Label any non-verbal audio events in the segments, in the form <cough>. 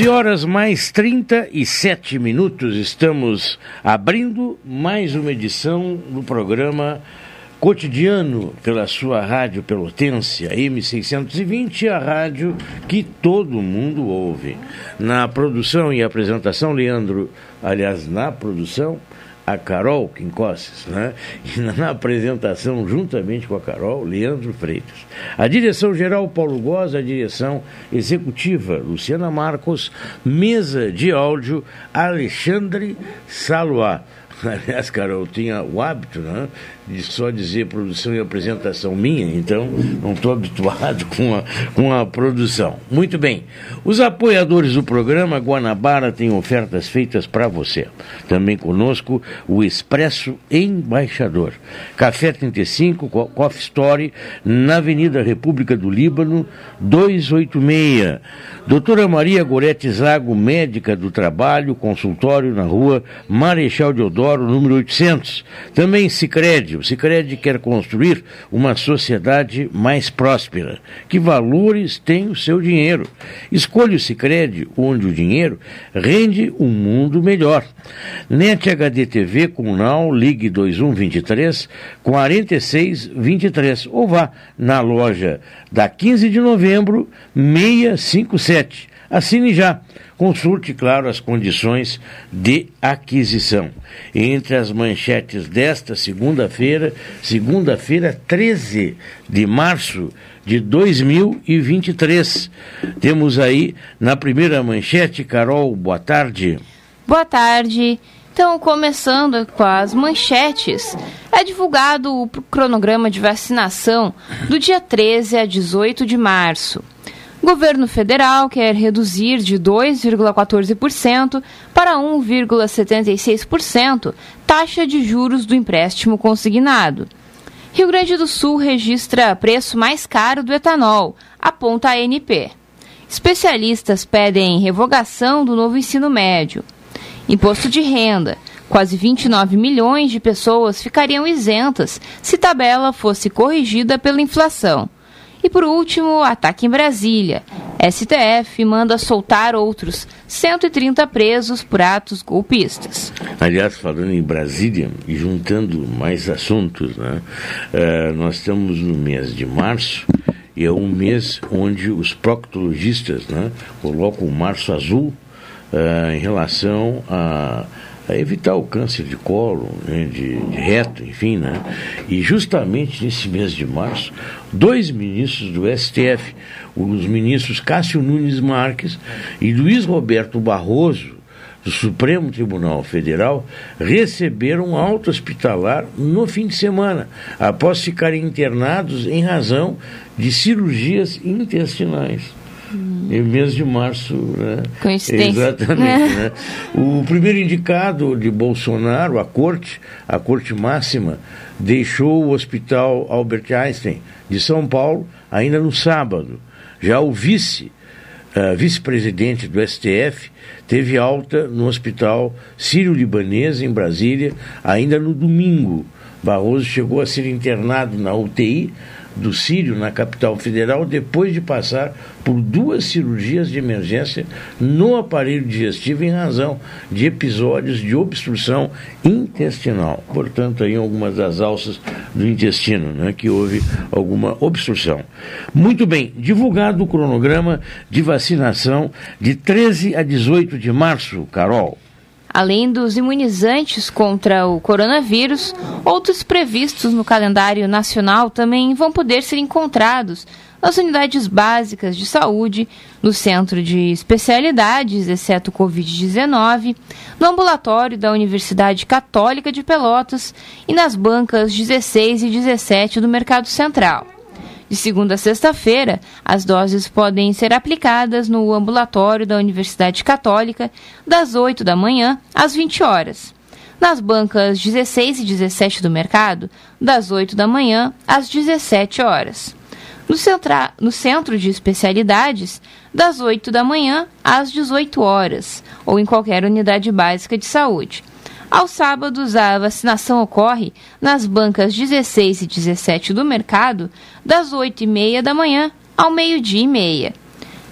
12 horas mais 37 minutos, estamos abrindo mais uma edição do programa cotidiano pela sua rádio Pelotense, a M620, a rádio que todo mundo ouve. Na produção e apresentação, Leandro, aliás, na produção, a Carol Quincosses, né? e na apresentação, juntamente com a Carol, Leandro Freitas. A direção-geral, Paulo Goz, a direção executiva, Luciana Marcos, mesa de áudio, Alexandre Saloá. <laughs> Aliás, Carol, tinha o hábito né, de só dizer produção e apresentação minha, então não estou habituado <laughs> com a, com a produção. Muito bem. Os apoiadores do programa Guanabara têm ofertas feitas para você. Também conosco o Expresso Embaixador. Café 35, Coffee Story, na Avenida República do Líbano, 286. Doutora Maria Gorete Zago, médica do trabalho, consultório na rua Marechal Deodoro, número 800. Também Sicredi o Sicredi quer construir uma sociedade mais próspera. Que valores tem o seu dinheiro? Escolha o Sicredi onde o dinheiro rende um mundo melhor. NET HD TV com Now, ligue 2123 4623 ou vá na loja da 15 de novembro 657. Assine já. Consulte, claro, as condições de aquisição. Entre as manchetes desta segunda-feira, segunda-feira 13 de março de 2023. Temos aí na primeira manchete, Carol, boa tarde. Boa tarde. Então, começando com as manchetes, é divulgado o cronograma de vacinação do dia 13 a 18 de março. Governo federal quer reduzir de 2,14% para 1,76% taxa de juros do empréstimo consignado. Rio Grande do Sul registra preço mais caro do etanol, aponta a ANP. Especialistas pedem revogação do novo ensino médio. Imposto de renda. Quase 29 milhões de pessoas ficariam isentas se tabela fosse corrigida pela inflação. E por último, ataque em Brasília. STF manda soltar outros 130 presos por atos golpistas. Aliás, falando em Brasília e juntando mais assuntos, né, uh, nós estamos no mês de março e é um mês onde os proctologistas né, colocam o março azul uh, em relação a a evitar o câncer de colo, né, de, de, reto, enfim, né? E justamente nesse mês de março, dois ministros do STF, os ministros Cássio Nunes Marques e Luiz Roberto Barroso, do Supremo Tribunal Federal, receberam alta hospitalar no fim de semana, após ficarem internados em razão de cirurgias intestinais. Em mês de março. Né? Coincidência. Exatamente. né? <laughs> O primeiro indicado de Bolsonaro, a corte, a corte máxima, deixou o hospital Albert Einstein de São Paulo ainda no sábado. Já o vice, uh, vice-presidente do STF, teve alta no hospital Sírio-Libanês, em Brasília, ainda no domingo. Barroso chegou a ser internado na UTI do Sírio, na capital federal, depois de passar por duas cirurgias de emergência no aparelho digestivo em razão de episódios de obstrução intestinal. Portanto, aí algumas das alças do intestino, né, que houve alguma obstrução. Muito bem, divulgado o cronograma de vacinação de 13 a 18 de março, Carol. Além dos imunizantes contra o coronavírus, outros previstos no calendário nacional também vão poder ser encontrados nas unidades básicas de saúde, no centro de especialidades, exceto Covid-19, no ambulatório da Universidade Católica de Pelotas e nas bancas 16 e 17 do Mercado Central. De segunda a sexta-feira, as doses podem ser aplicadas no ambulatório da Universidade Católica, das 8 da manhã às 20 horas. Nas bancas 16 e 17 do mercado, das 8 da manhã às 17 horas. No, centra, no centro de especialidades, das 8 da manhã às 18 horas, ou em qualquer unidade básica de saúde. Aos sábados, a vacinação ocorre nas bancas 16 e 17 do mercado, das 8 e meia da manhã ao meio-dia e meia.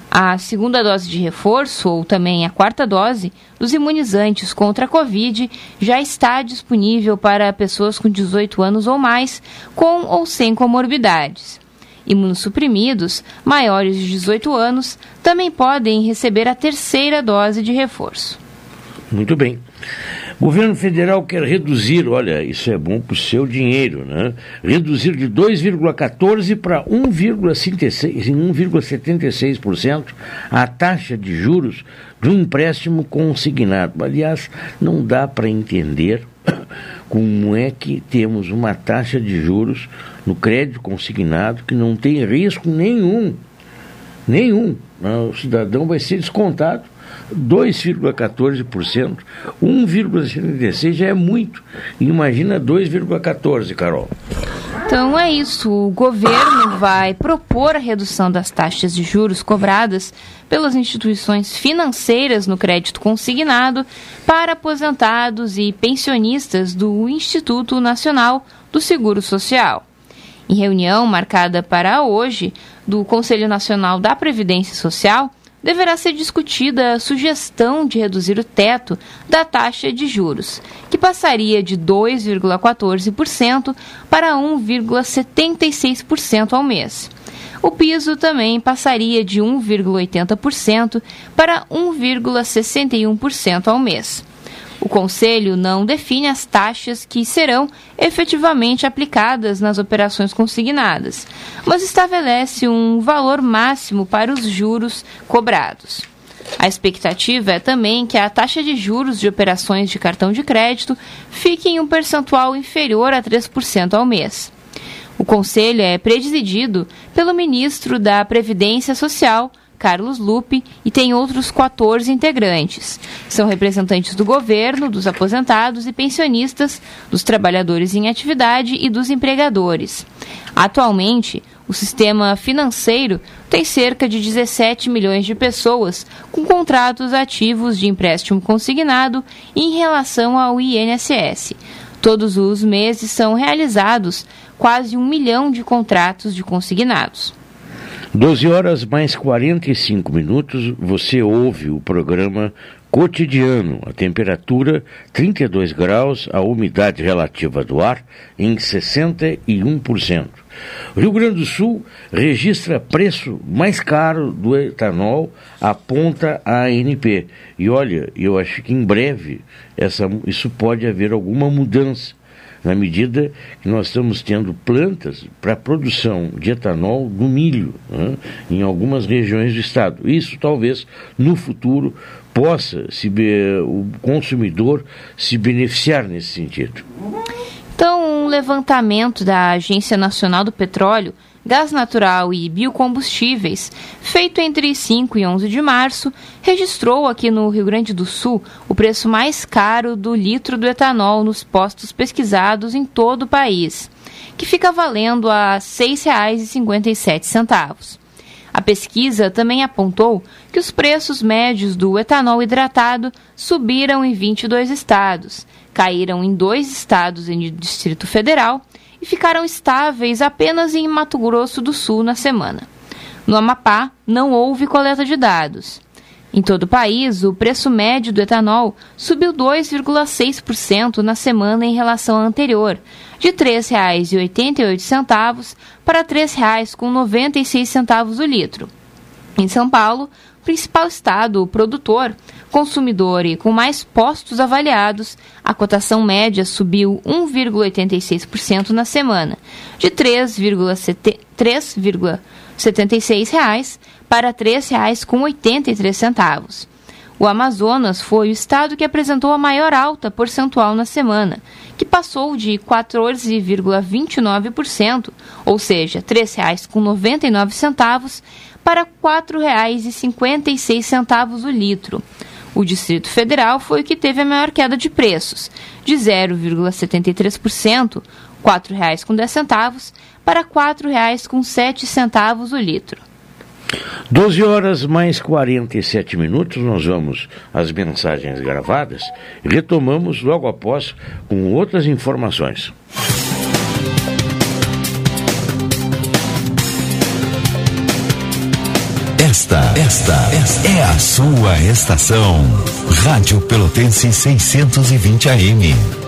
A segunda dose de reforço, ou também a quarta dose, dos imunizantes contra a Covid já está disponível para pessoas com 18 anos ou mais, com ou sem comorbidades. Imunossuprimidos, maiores de 18 anos, também podem receber a terceira dose de reforço. Muito bem. Governo federal quer reduzir, olha, isso é bom para o seu dinheiro, né? Reduzir de 2,14% para 1,76% a taxa de juros do empréstimo consignado. Aliás, não dá para entender <coughs> como é que temos uma taxa de juros no crédito consignado que não tem risco nenhum. Nenhum. O cidadão vai ser descontado 2,14%, 1,76% já é muito. Imagina 2,14%, Carol. Então é isso. O governo vai propor a redução das taxas de juros cobradas pelas instituições financeiras no crédito consignado para aposentados e pensionistas do Instituto Nacional do Seguro Social. Em reunião marcada para hoje do Conselho Nacional da Previdência Social, deverá ser discutida a sugestão de reduzir o teto da taxa de juros, que passaria de 2,14% para 1,76% ao mês. O piso também passaria de 1,80% para 1,61% ao mês. O Conselho não define as taxas que serão efetivamente aplicadas nas operações consignadas, mas estabelece um valor máximo para os juros cobrados. A expectativa é também que a taxa de juros de operações de cartão de crédito fique em um percentual inferior a 3% ao mês. O Conselho é presidido pelo ministro da Previdência Social, Carlos Lupe, e tem outros 14 integrantes. São representantes do governo, dos aposentados e pensionistas, dos trabalhadores em atividade e dos empregadores. Atualmente, o sistema financeiro tem cerca de 17 milhões de pessoas com contratos ativos de empréstimo consignado em relação ao INSS. Todos os meses são realizados quase um milhão de contratos de consignados. 12 horas mais 45 minutos, você ouve o programa cotidiano. A temperatura 32 graus, a umidade relativa do ar em 61%. O Rio Grande do Sul registra preço mais caro do etanol, aponta a ANP. E olha, eu acho que em breve essa, isso pode haver alguma mudança na medida que nós estamos tendo plantas para produção de etanol no milho né, em algumas regiões do estado. Isso talvez no futuro possa se, o consumidor se beneficiar nesse sentido. Então, um levantamento da Agência Nacional do Petróleo gás natural e biocombustíveis, feito entre 5 e 11 de março, registrou aqui no Rio Grande do Sul o preço mais caro do litro do etanol nos postos pesquisados em todo o país, que fica valendo a R$ 6,57. A pesquisa também apontou que os preços médios do etanol hidratado subiram em 22 estados, caíram em dois estados em Distrito Federal e ficaram estáveis apenas em Mato Grosso do Sul na semana. No Amapá, não houve coleta de dados. Em todo o país, o preço médio do etanol subiu 2,6% na semana em relação à anterior, de R$ 3,88 para R$ 3,96 o litro. Em São Paulo, principal estado produtor, consumidor e com mais postos avaliados, a cotação média subiu 1,86% na semana, de 3,73 76,00 para R$ 3,83. O Amazonas foi o estado que apresentou a maior alta percentual na semana, que passou de 14,29%, ou seja, R$ 3,99 para R$ 4,56 o litro. O Distrito Federal foi o que teve a maior queda de preços, de 0,73%, R$ 4,10 para R$ 4,07 o litro. 12 horas mais 47 minutos, nós vamos às mensagens gravadas retomamos logo após com outras informações. Esta, esta, esta é a sua estação. Rádio Pelotense 620 AM.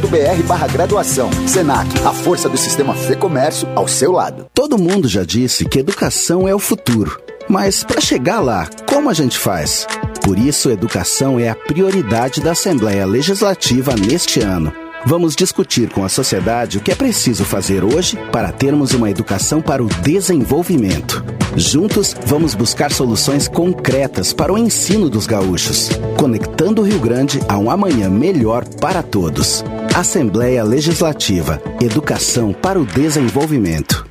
barra graduação. Senac, a força do sistema Fê Comércio ao seu lado. Todo mundo já disse que educação é o futuro. Mas para chegar lá, como a gente faz? Por isso, educação é a prioridade da Assembleia Legislativa neste ano. Vamos discutir com a sociedade o que é preciso fazer hoje para termos uma educação para o desenvolvimento. Juntos, vamos buscar soluções concretas para o ensino dos gaúchos, conectando o Rio Grande a um amanhã melhor para todos. Assembleia Legislativa Educação para o Desenvolvimento.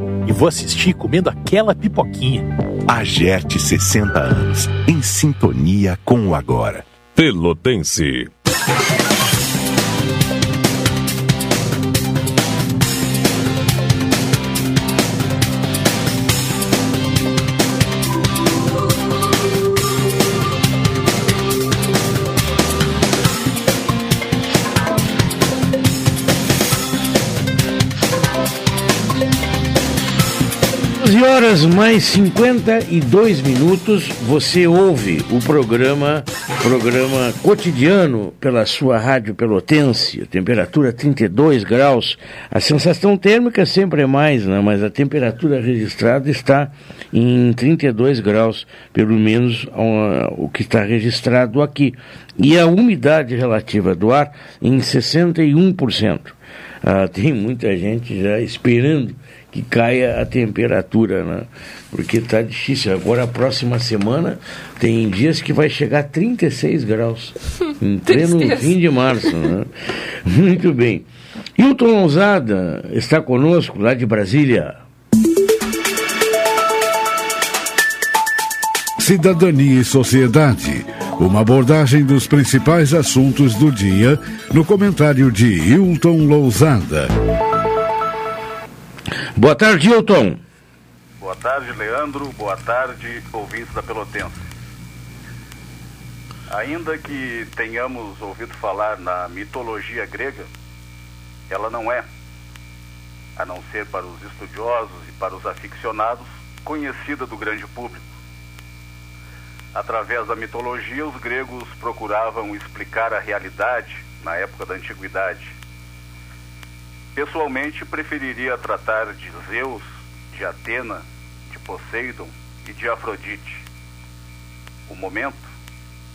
E vou assistir comendo aquela pipoquinha. AGERT 60 anos, em sintonia com o agora. Pelotense. Horas mais 52 minutos, você ouve o programa, programa cotidiano pela sua rádio pelotense, temperatura 32 graus. A sensação térmica sempre é mais, né? mas a temperatura registrada está em 32 graus, pelo menos o que está registrado aqui. E a umidade relativa do ar em 61%. Ah, tem muita gente já esperando que caia a temperatura, né? Porque está difícil. Agora a próxima semana tem dias que vai chegar a 36 graus. <laughs> em pleno fim de março, né? <laughs> Muito bem. Hilton Lousada está conosco lá de Brasília. Cidadania e Sociedade. Uma abordagem dos principais assuntos do dia no comentário de Hilton Lousada. Boa tarde, Hilton. Boa tarde, Leandro. Boa tarde, ouvintes da Pelotense. Ainda que tenhamos ouvido falar na mitologia grega, ela não é, a não ser para os estudiosos e para os aficionados, conhecida do grande público. Através da mitologia, os gregos procuravam explicar a realidade na época da antiguidade Pessoalmente, preferiria tratar de Zeus, de Atena, de Poseidon e de Afrodite. O momento,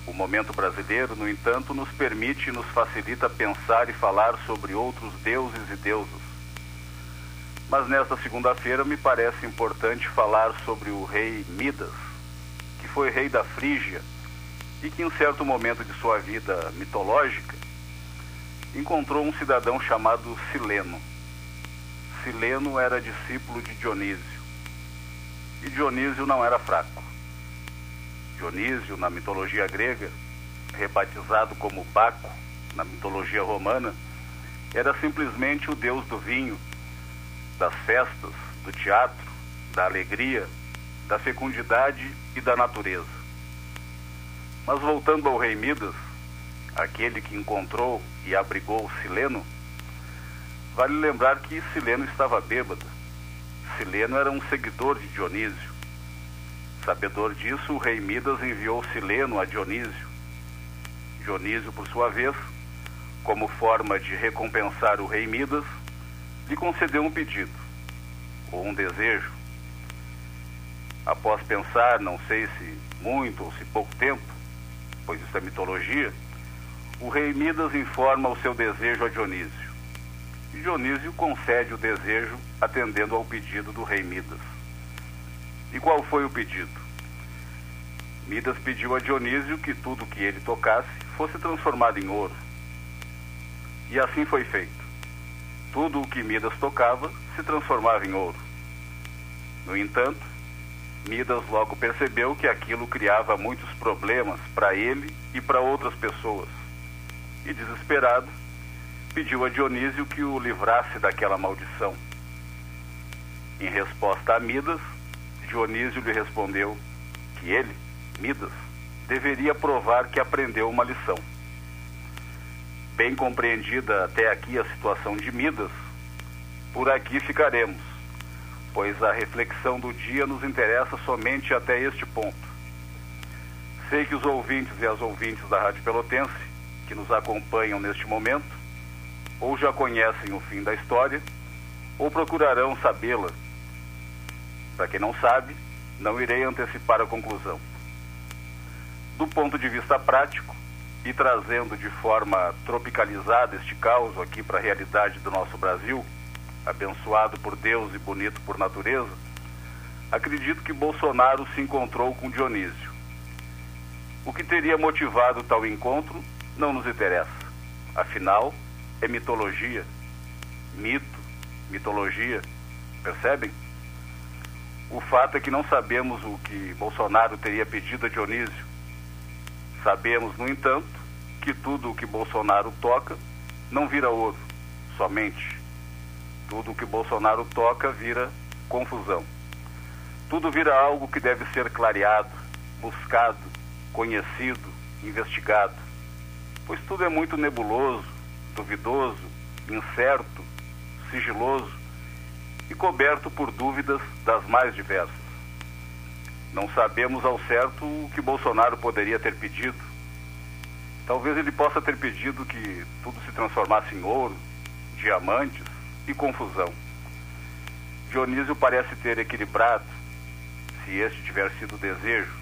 o momento brasileiro, no entanto, nos permite e nos facilita pensar e falar sobre outros deuses e deusas. Mas nesta segunda-feira me parece importante falar sobre o rei Midas, que foi rei da Frígia e que em certo momento de sua vida mitológica encontrou um cidadão chamado Sileno. Sileno era discípulo de Dionísio. E Dionísio não era fraco. Dionísio, na mitologia grega, rebatizado como Baco, na mitologia romana, era simplesmente o deus do vinho, das festas, do teatro, da alegria, da fecundidade e da natureza. Mas voltando ao rei Midas, aquele que encontrou e abrigou Sileno, vale lembrar que Sileno estava bêbado. Sileno era um seguidor de Dionísio. Sabedor disso, o rei Midas enviou Sileno a Dionísio. Dionísio, por sua vez, como forma de recompensar o rei Midas, lhe concedeu um pedido, ou um desejo. Após pensar, não sei se muito ou se pouco tempo, pois isso é mitologia, o rei Midas informa o seu desejo a Dionísio. E Dionísio concede o desejo atendendo ao pedido do rei Midas. E qual foi o pedido? Midas pediu a Dionísio que tudo que ele tocasse fosse transformado em ouro. E assim foi feito. Tudo o que Midas tocava se transformava em ouro. No entanto, Midas logo percebeu que aquilo criava muitos problemas para ele e para outras pessoas e, desesperado, pediu a Dionísio que o livrasse daquela maldição. Em resposta a Midas, Dionísio lhe respondeu que ele, Midas, deveria provar que aprendeu uma lição. Bem compreendida até aqui a situação de Midas, por aqui ficaremos, pois a reflexão do dia nos interessa somente até este ponto. Sei que os ouvintes e as ouvintes da Rádio Pelotense que nos acompanham neste momento, ou já conhecem o fim da história, ou procurarão sabê-la. Para quem não sabe, não irei antecipar a conclusão. Do ponto de vista prático, e trazendo de forma tropicalizada este caos aqui para a realidade do nosso Brasil, abençoado por Deus e bonito por natureza, acredito que Bolsonaro se encontrou com Dionísio. O que teria motivado tal encontro não nos interessa. Afinal, é mitologia, mito, mitologia, percebem? O fato é que não sabemos o que Bolsonaro teria pedido a Dionísio. Sabemos, no entanto, que tudo o que Bolsonaro toca não vira ouro, somente. Tudo o que Bolsonaro toca vira confusão. Tudo vira algo que deve ser clareado, buscado, conhecido, investigado pois tudo é muito nebuloso, duvidoso, incerto, sigiloso e coberto por dúvidas das mais diversas. Não sabemos ao certo o que Bolsonaro poderia ter pedido. Talvez ele possa ter pedido que tudo se transformasse em ouro, diamantes e confusão. Dionísio parece ter equilibrado, se este tiver sido o desejo,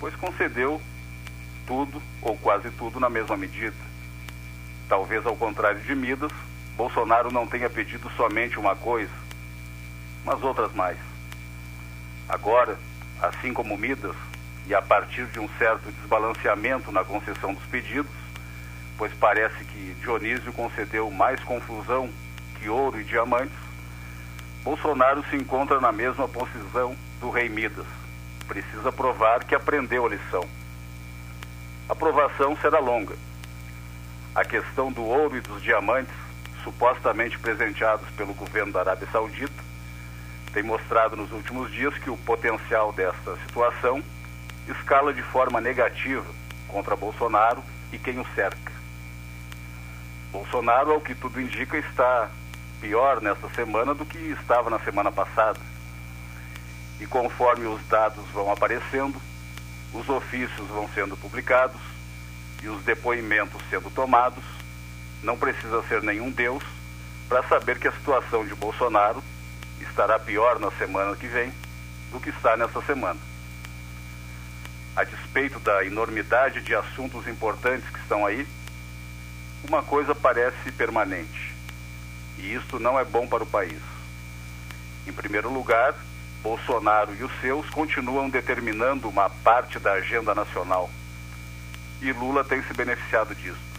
pois concedeu tudo ou quase tudo na mesma medida. Talvez ao contrário de Midas, Bolsonaro não tenha pedido somente uma coisa, mas outras mais. Agora, assim como Midas, e a partir de um certo desbalanceamento na concessão dos pedidos, pois parece que Dionísio concedeu mais confusão que ouro e diamantes, Bolsonaro se encontra na mesma posição do rei Midas. Precisa provar que aprendeu a lição. A provação será longa. A questão do ouro e dos diamantes, supostamente presenteados pelo governo da Arábia Saudita, tem mostrado nos últimos dias que o potencial desta situação escala de forma negativa contra Bolsonaro e quem o cerca. Bolsonaro, ao que tudo indica, está pior nesta semana do que estava na semana passada. E conforme os dados vão aparecendo, os ofícios vão sendo publicados e os depoimentos sendo tomados, não precisa ser nenhum Deus para saber que a situação de Bolsonaro estará pior na semana que vem do que está nessa semana. A despeito da enormidade de assuntos importantes que estão aí, uma coisa parece permanente. E isto não é bom para o país. Em primeiro lugar, Bolsonaro e os seus continuam determinando uma parte da agenda nacional. E Lula tem se beneficiado disso.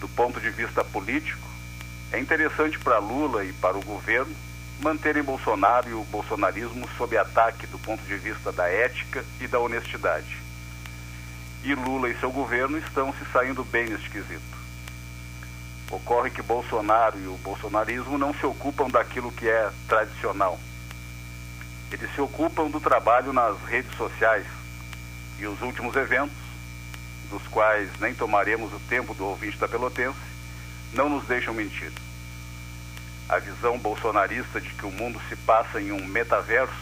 Do ponto de vista político, é interessante para Lula e para o governo manterem Bolsonaro e o bolsonarismo sob ataque do ponto de vista da ética e da honestidade. E Lula e seu governo estão se saindo bem neste quesito. Ocorre que Bolsonaro e o bolsonarismo não se ocupam daquilo que é tradicional. Eles se ocupam do trabalho nas redes sociais. E os últimos eventos, dos quais nem tomaremos o tempo do ouvinte da Pelotense, não nos deixam mentir a visão bolsonarista de que o mundo se passa em um metaverso,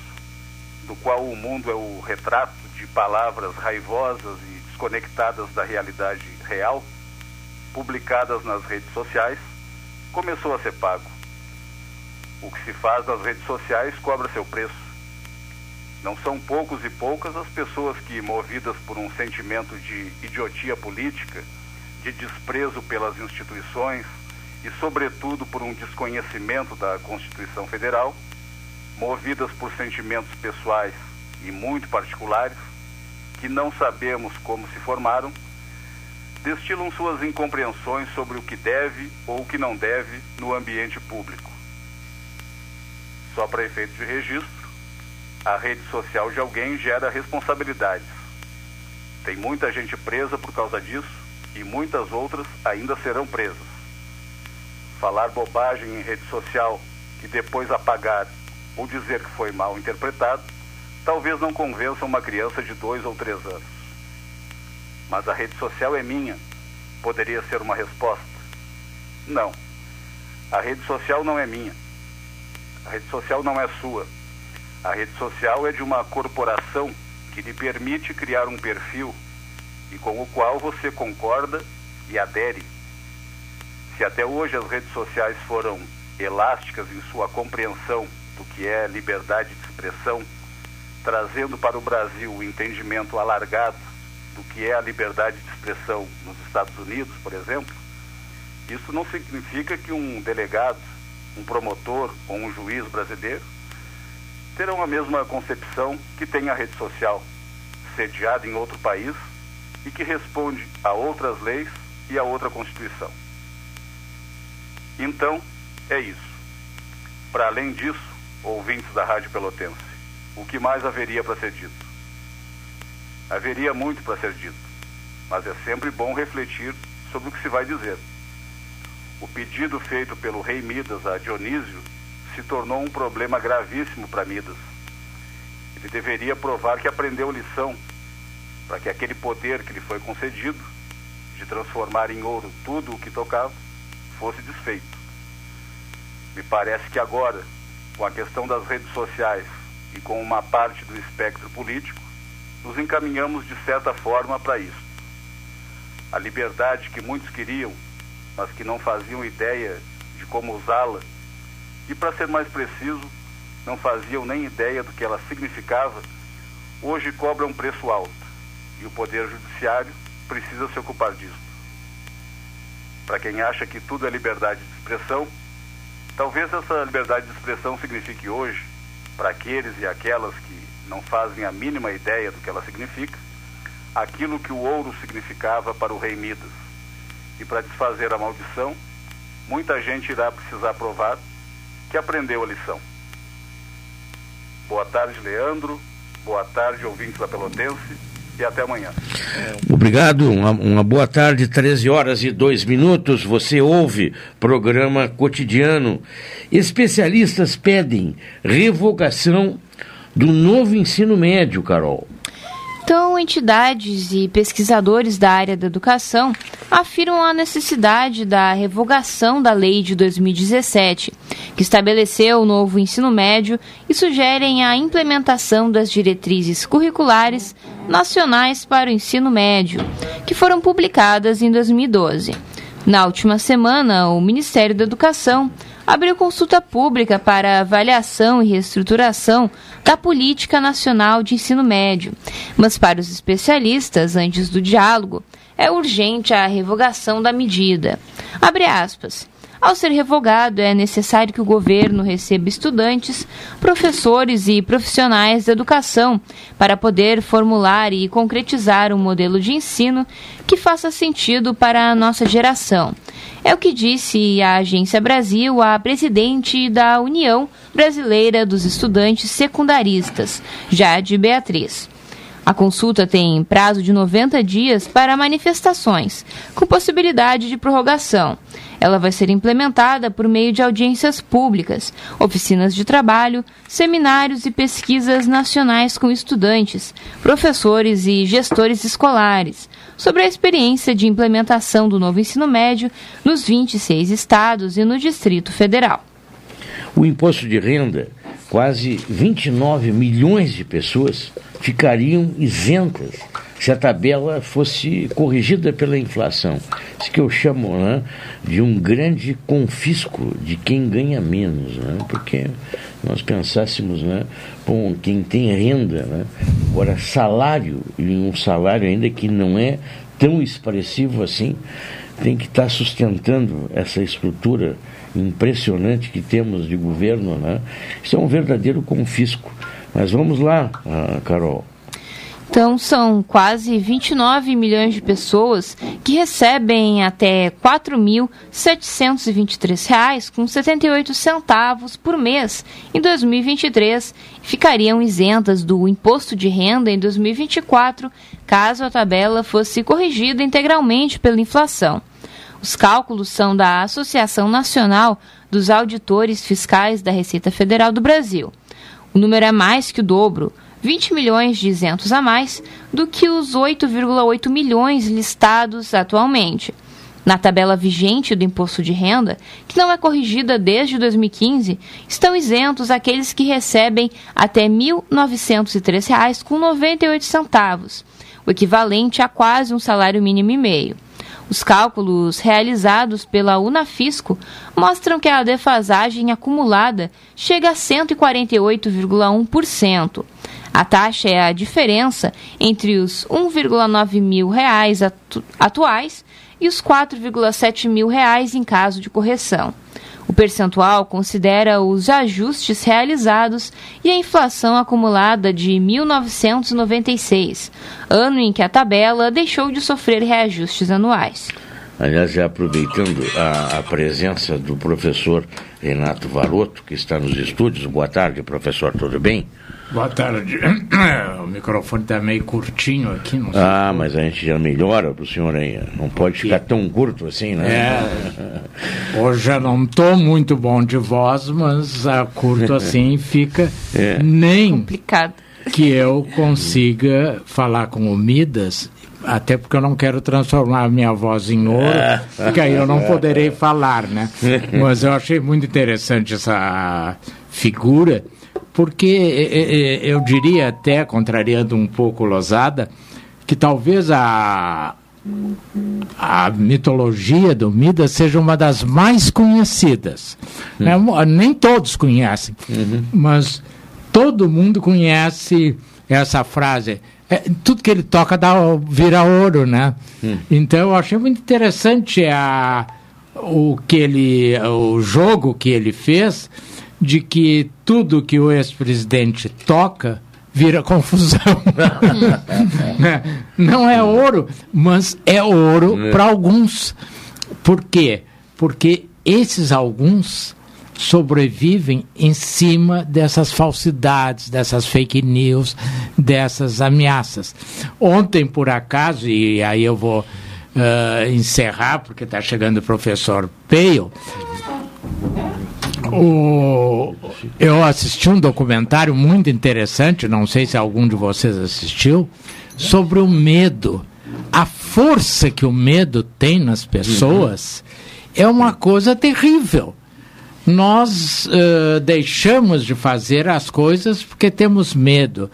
do qual o mundo é o retrato de palavras raivosas e desconectadas da realidade real, publicadas nas redes sociais, começou a ser pago. O que se faz nas redes sociais cobra seu preço. Não são poucos e poucas as pessoas que, movidas por um sentimento de idiotia política, de desprezo pelas instituições, e, sobretudo, por um desconhecimento da Constituição Federal, movidas por sentimentos pessoais e muito particulares, que não sabemos como se formaram, destilam suas incompreensões sobre o que deve ou o que não deve no ambiente público. Só para efeito de registro, a rede social de alguém gera responsabilidades. Tem muita gente presa por causa disso e muitas outras ainda serão presas falar bobagem em rede social que depois apagar ou dizer que foi mal interpretado, talvez não convença uma criança de dois ou três anos. Mas a rede social é minha, poderia ser uma resposta. Não. A rede social não é minha. A rede social não é sua. A rede social é de uma corporação que lhe permite criar um perfil e com o qual você concorda e adere. Se até hoje as redes sociais foram elásticas em sua compreensão do que é liberdade de expressão, trazendo para o Brasil o entendimento alargado do que é a liberdade de expressão nos Estados Unidos, por exemplo, isso não significa que um delegado, um promotor ou um juiz brasileiro terão a mesma concepção que tem a rede social, sediada em outro país e que responde a outras leis e a outra Constituição. Então, é isso. Para além disso, ouvintes da Rádio Pelotense, o que mais haveria para ser dito? Haveria muito para ser dito, mas é sempre bom refletir sobre o que se vai dizer. O pedido feito pelo rei Midas a Dionísio se tornou um problema gravíssimo para Midas. Ele deveria provar que aprendeu lição, para que aquele poder que lhe foi concedido, de transformar em ouro tudo o que tocava, fosse desfeito. Me parece que agora, com a questão das redes sociais e com uma parte do espectro político, nos encaminhamos de certa forma para isso. A liberdade que muitos queriam, mas que não faziam ideia de como usá-la, e para ser mais preciso, não faziam nem ideia do que ela significava, hoje cobra um preço alto. E o Poder Judiciário precisa se ocupar disso. Para quem acha que tudo é liberdade de expressão, talvez essa liberdade de expressão signifique hoje, para aqueles e aquelas que não fazem a mínima ideia do que ela significa, aquilo que o ouro significava para o rei Midas. E para desfazer a maldição, muita gente irá precisar provar que aprendeu a lição. Boa tarde, Leandro. Boa tarde, ouvintes da Pelotense. E até amanhã. Obrigado, uma, uma, boa tarde, 13 horas e 2 minutos. Você ouve programa cotidiano. Especialistas pedem revogação do novo ensino médio, Carol. Então, entidades e pesquisadores da área da educação afirmam a necessidade da revogação da lei de 2017, que estabeleceu o novo ensino médio e sugerem a implementação das diretrizes curriculares nacionais para o ensino médio, que foram publicadas em 2012. Na última semana, o Ministério da Educação abriu consulta pública para avaliação e reestruturação da Política Nacional de Ensino Médio. Mas, para os especialistas, antes do diálogo, é urgente a revogação da medida. Abre aspas. Ao ser revogado, é necessário que o governo receba estudantes, professores e profissionais da educação para poder formular e concretizar um modelo de ensino que faça sentido para a nossa geração. É o que disse a Agência Brasil a presidente da União Brasileira dos Estudantes Secundaristas, Jade Beatriz. A consulta tem prazo de 90 dias para manifestações, com possibilidade de prorrogação. Ela vai ser implementada por meio de audiências públicas, oficinas de trabalho, seminários e pesquisas nacionais com estudantes, professores e gestores escolares, sobre a experiência de implementação do novo ensino médio nos 26 estados e no Distrito Federal. O imposto de renda, quase 29 milhões de pessoas ficariam isentas se a tabela fosse corrigida pela inflação. Isso que eu chamo né, de um grande confisco de quem ganha menos, né, porque nós pensássemos, né, bom, quem tem renda, né, agora salário, e um salário ainda que não é tão expressivo assim, tem que estar sustentando essa estrutura impressionante que temos de governo, né? Isso é um verdadeiro confisco. Mas vamos lá, ah, Carol. Então, são quase 29 milhões de pessoas que recebem até R$ 4.723,78 por mês em 2023 e ficariam isentas do imposto de renda em 2024, caso a tabela fosse corrigida integralmente pela inflação. Os cálculos são da Associação Nacional dos Auditores Fiscais da Receita Federal do Brasil. O número é mais que o dobro 20 milhões de isentos a mais do que os 8,8 milhões listados atualmente. Na tabela vigente do imposto de renda, que não é corrigida desde 2015, estão isentos aqueles que recebem até R$ 1.903,98, o equivalente a quase um salário mínimo e meio. Os cálculos realizados pela Unafisco mostram que a defasagem acumulada chega a 148,1%. A taxa é a diferença entre os 1,9 mil reais atu atuais e os 4,7 mil reais em caso de correção. O percentual considera os ajustes realizados e a inflação acumulada de 1996, ano em que a tabela deixou de sofrer reajustes anuais. Aliás, já aproveitando a, a, presença do professor Renato Varoto, que está nos estúdios. Boa tarde, professor, tudo bem? Boa tarde. <clears throat> O microfone está meio curtinho aqui, não sei. Ah, mas a gente já melhora para o senhor aí. Não pode ficar tão curto assim, né? É. <laughs> Hoje eu não estou muito bom de voz, mas a curto <laughs> assim fica é. nem complicado que eu consiga falar com o Midas até porque eu não quero transformar a minha voz em ouro, porque aí eu não <laughs> poderei falar, né? Mas eu achei muito interessante essa figura, porque eh, eh, eu diria até, contrariando um pouco Losada, que talvez a, a mitologia do Midas seja uma das mais conhecidas. Né? Nem todos conhecem, mas todo mundo conhece essa frase. É, tudo que ele toca dá, vira ouro, né? Então eu achei muito interessante a, o que ele, o jogo que ele fez de que tudo que o ex-presidente toca vira confusão. <laughs> Né? Não é ouro, mas é ouro É. para alguns. Por quê? Porque esses alguns sobrevivem em cima dessas falsidades, dessas fake news, dessas ameaças. Ontem, por acaso, e aí eu vou ah, encerrar, porque está chegando o professor Peio, o, eu assisti um documentário muito interessante, não sei se algum de vocês assistiu, sobre o medo. A força que o medo tem nas pessoas é uma coisa terrível. Nós eh, deixamos de fazer as coisas porque temos medo.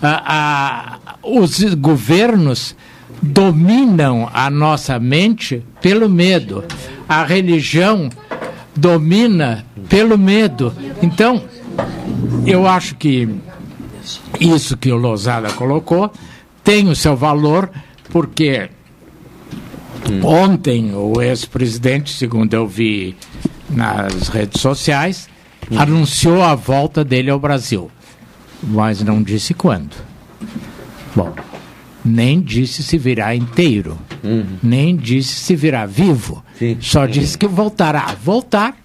Ah, ah, os governos dominam a nossa mente pelo medo. A religião domina pelo medo. Então, eu acho que isso que o Lozada colocou tem o seu valor, porque ontem o ex-presidente, segundo eu vi nas redes sociais, anunciou a volta dele ao Brasil, mas não disse quando. Bom, nem disse se virá inteiro, nem disse se virá vivo, só disse que voltará. Voltar,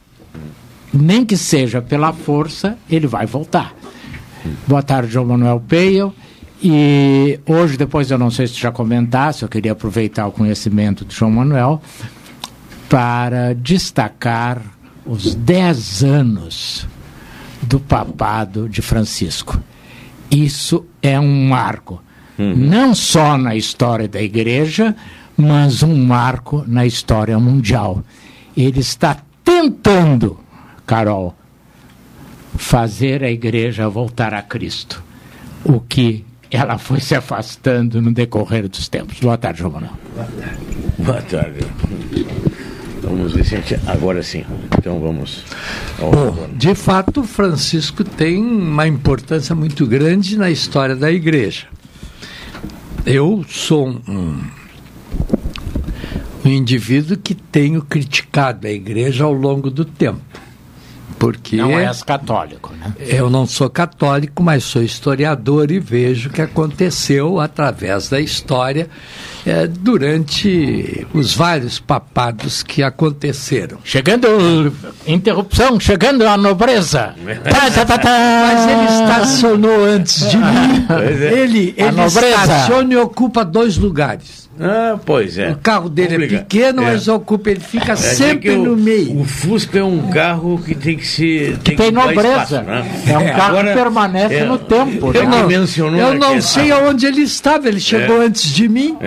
nem que seja pela força, ele vai voltar. Boa tarde, João Manuel Peio. E hoje, depois eu não sei se já comentasse, eu queria aproveitar o conhecimento de João Manuel para destacar os 10 anos do papado de Francisco. Isso é um marco, não só na história da igreja, mas um marco na história mundial. Ele está tentando, Carol, fazer a igreja voltar a Cristo, o que ela foi se afastando no decorrer dos tempos. Boa tarde, João Manuel. Boa tarde. Vamos ver se. Agora sim. Então vamos. ao Bom, de fato, Francisco tem uma importância muito grande na história da igreja. Eu sou um, um indivíduo que tenho criticado a igreja ao longo do tempo. Porque Não és católico, né? eu não sou católico, mas sou historiador e vejo o que aconteceu através da história eh, durante os vários papados que aconteceram. Chegando, interrupção, chegando a nobreza. Tá, tá, tá, tá. Mas ele estacionou antes de mim. Pois é. Ele, A ele nobreza. estaciona e ocupa dois lugares. Ah, pois é. O carro dele é pequeno, É. mas ocupa, ele fica É dizer sempre que o- no meio. O Fusca é um carro que tem que ser. Tem, tem que nobreza. espaço, né? É um carro que permanece no tempo, Já né? que eu na não questão- sei aonde ele estava, ele chegou É. antes de mim.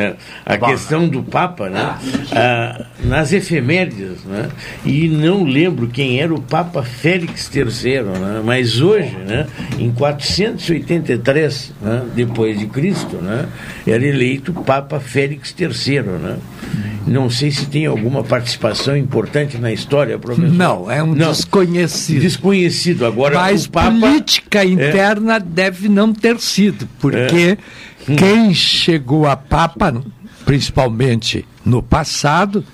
É, a questão do Papa, né? Ah, nas efemérides, né? E não lembro quem era o Papa Félix III, né? Mas hoje, né? Em 483, né? depois de Cristo, né? Era eleito Papa Félix III, né? Não sei se tem alguma participação importante na história, professor. Não, é um desconhecido. Desconhecido. Agora, Mas o Papa... É. política interna deve não ter sido, porque Hum. quem chegou a Papa, principalmente no passado,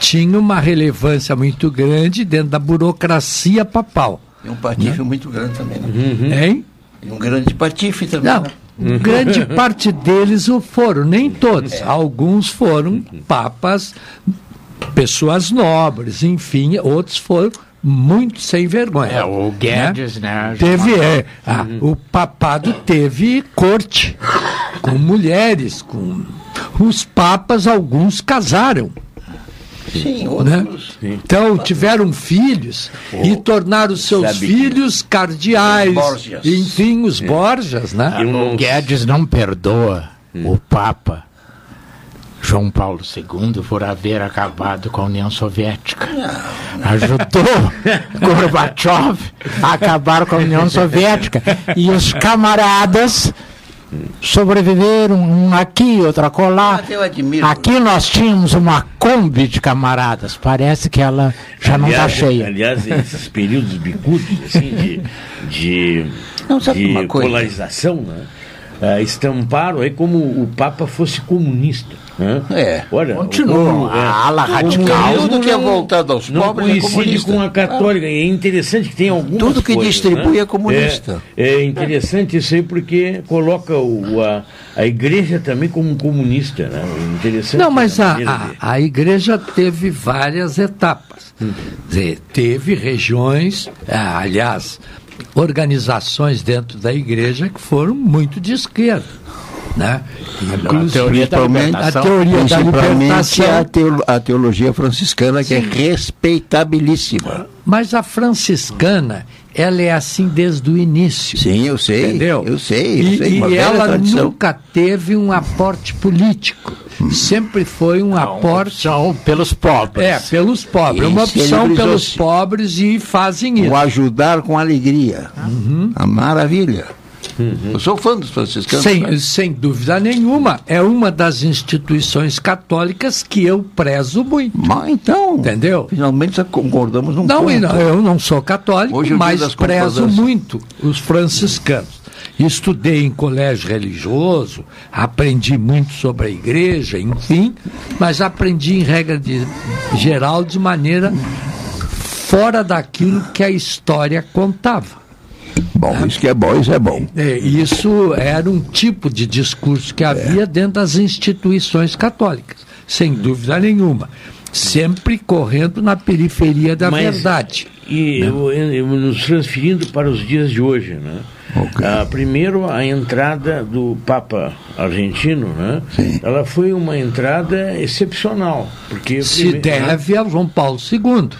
tinha uma relevância muito grande dentro da burocracia papal. E um patife muito grande também. Né? Hein? E um grande patife também. Não, né? grande <laughs> parte deles o foram, nem todos. Alguns foram papas, pessoas nobres, enfim, outros foram muito sem vergonha. É, o Guedes, né? Teve, é, ah, o papado teve corte com mulheres, com os papas, alguns casaram. Sim, né? Então tiveram filhos e tornaram seus Sabe que- filhos cardeais, Borgias. enfim, os Borjas, né? O Guedes não perdoa o Papa João Paulo II por haver acabado com a União Soviética. Ajudou <laughs> Gorbachev a acabar com a União Soviética. E os camaradas sobreviveram, um aqui, outro acolá. eu admiro. Aqui nós tínhamos uma Kombi de camaradas. Parece que ela já não está Aliás, cheia. Aliás, esses períodos bicudos assim, de, de, Não, de uma coisa? polarização, né? ah, estamparam aí como o Papa fosse comunista. É. Olha, Continua, a ala o radical. Tudo que é voltado aos não pobres é coincide comunista. com a católica. E é interessante que tem algumas Tudo que coisas, distribui né? é comunista. É, é interessante isso aí porque coloca o, a, a igreja também como comunista. Né? É Interessante Não, mas a, a, a igreja teve várias etapas. Dizer, teve regiões, ah, aliás, organizações dentro da igreja que foram muito de esquerda. Né? Inclusive, teoria da Principalmente, libertação. a teoria da principalmente libertação. a, a teologia franciscana, que é respeitabilíssima. Mas a franciscana, ela é assim desde o início. Sim, eu sei. Entendeu? Eu sei, eu E, sei. uma e ela tradição. nunca teve um aporte político. Sempre foi um aporte. Opção pelos pobres. É, pelos pobres. Uma Isso, ele opção pelos pobres e fazem isso. O ajudar com alegria. Uhum. A maravilha. Eu sou fã dos franciscanos. Sem, né? sem dúvida nenhuma, é uma das instituições católicas que eu prezo muito. Mas então, Entendeu? finalmente concordamos num Não, ponto. não, eu não sou católico, Hoje mas prezo muito os franciscanos. Estudei em colégio religioso, aprendi muito sobre a igreja, enfim, mas aprendi em regra de, geral de maneira fora daquilo que a história contava. Bom, isso que é bom, isso é bom. É, isso era um tipo de discurso que havia dentro das instituições católicas, sem dúvida nenhuma. Sempre correndo na periferia da Mas- verdade. E eu, eu- nos transferindo para os dias de hoje, né? Ah, primeiro, a entrada do Papa argentino, né? Ela foi uma entrada excepcional. Porque Se prime- deve a João Paulo II,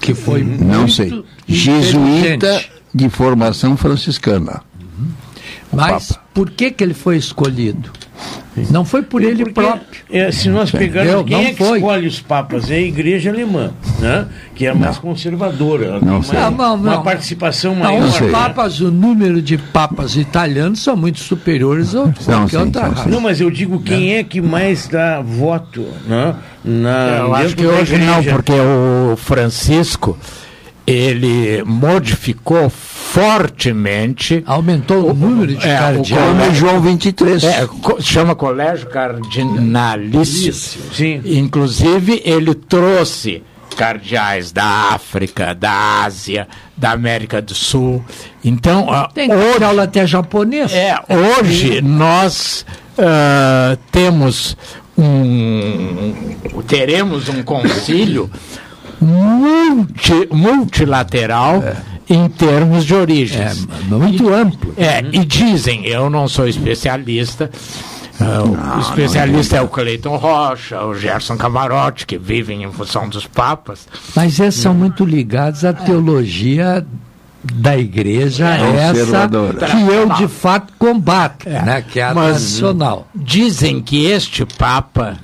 que foi Não muito sei. Jesuíta de formação franciscana. Mas por que, que ele foi escolhido? Não foi por ele Porque, próprio. é, se nós Entendeu? pegarmos quem Não é que foi. escolhe os papas é a igreja alemã, né? que é a mais conservadora. Ela Não sei. uma, Não, não, uma não. participação Não, maior. os né? papas, o número de papas italianos são muito superiores a qualquer sim, outra raça. Não, mas eu digo quem é que mais dá voto né? na, Eu acho que hoje não, igreja. porque o Francisco ele modificou fortemente. Aumentou o número de É, o cardeais. João 23. É, chama Colégio Cardinalício. Sim. Inclusive, ele trouxe cardeais da África, da Ásia, da América do Sul. Então, ah, Tem aula até japonês. é, hoje nós ah, temos um teremos um concílio multi- multilateral em termos de origens. É, muito amplo. É, e dizem, eu não sou especialista, ah, o especialista é o Cleiton Rocha, o Gerson Camarote, que vivem em função dos papas. Mas esses são muito ligados à teologia da igreja, É, essa que eu de fato combato, né, que é a Mas tradicional. dizem que este Papa,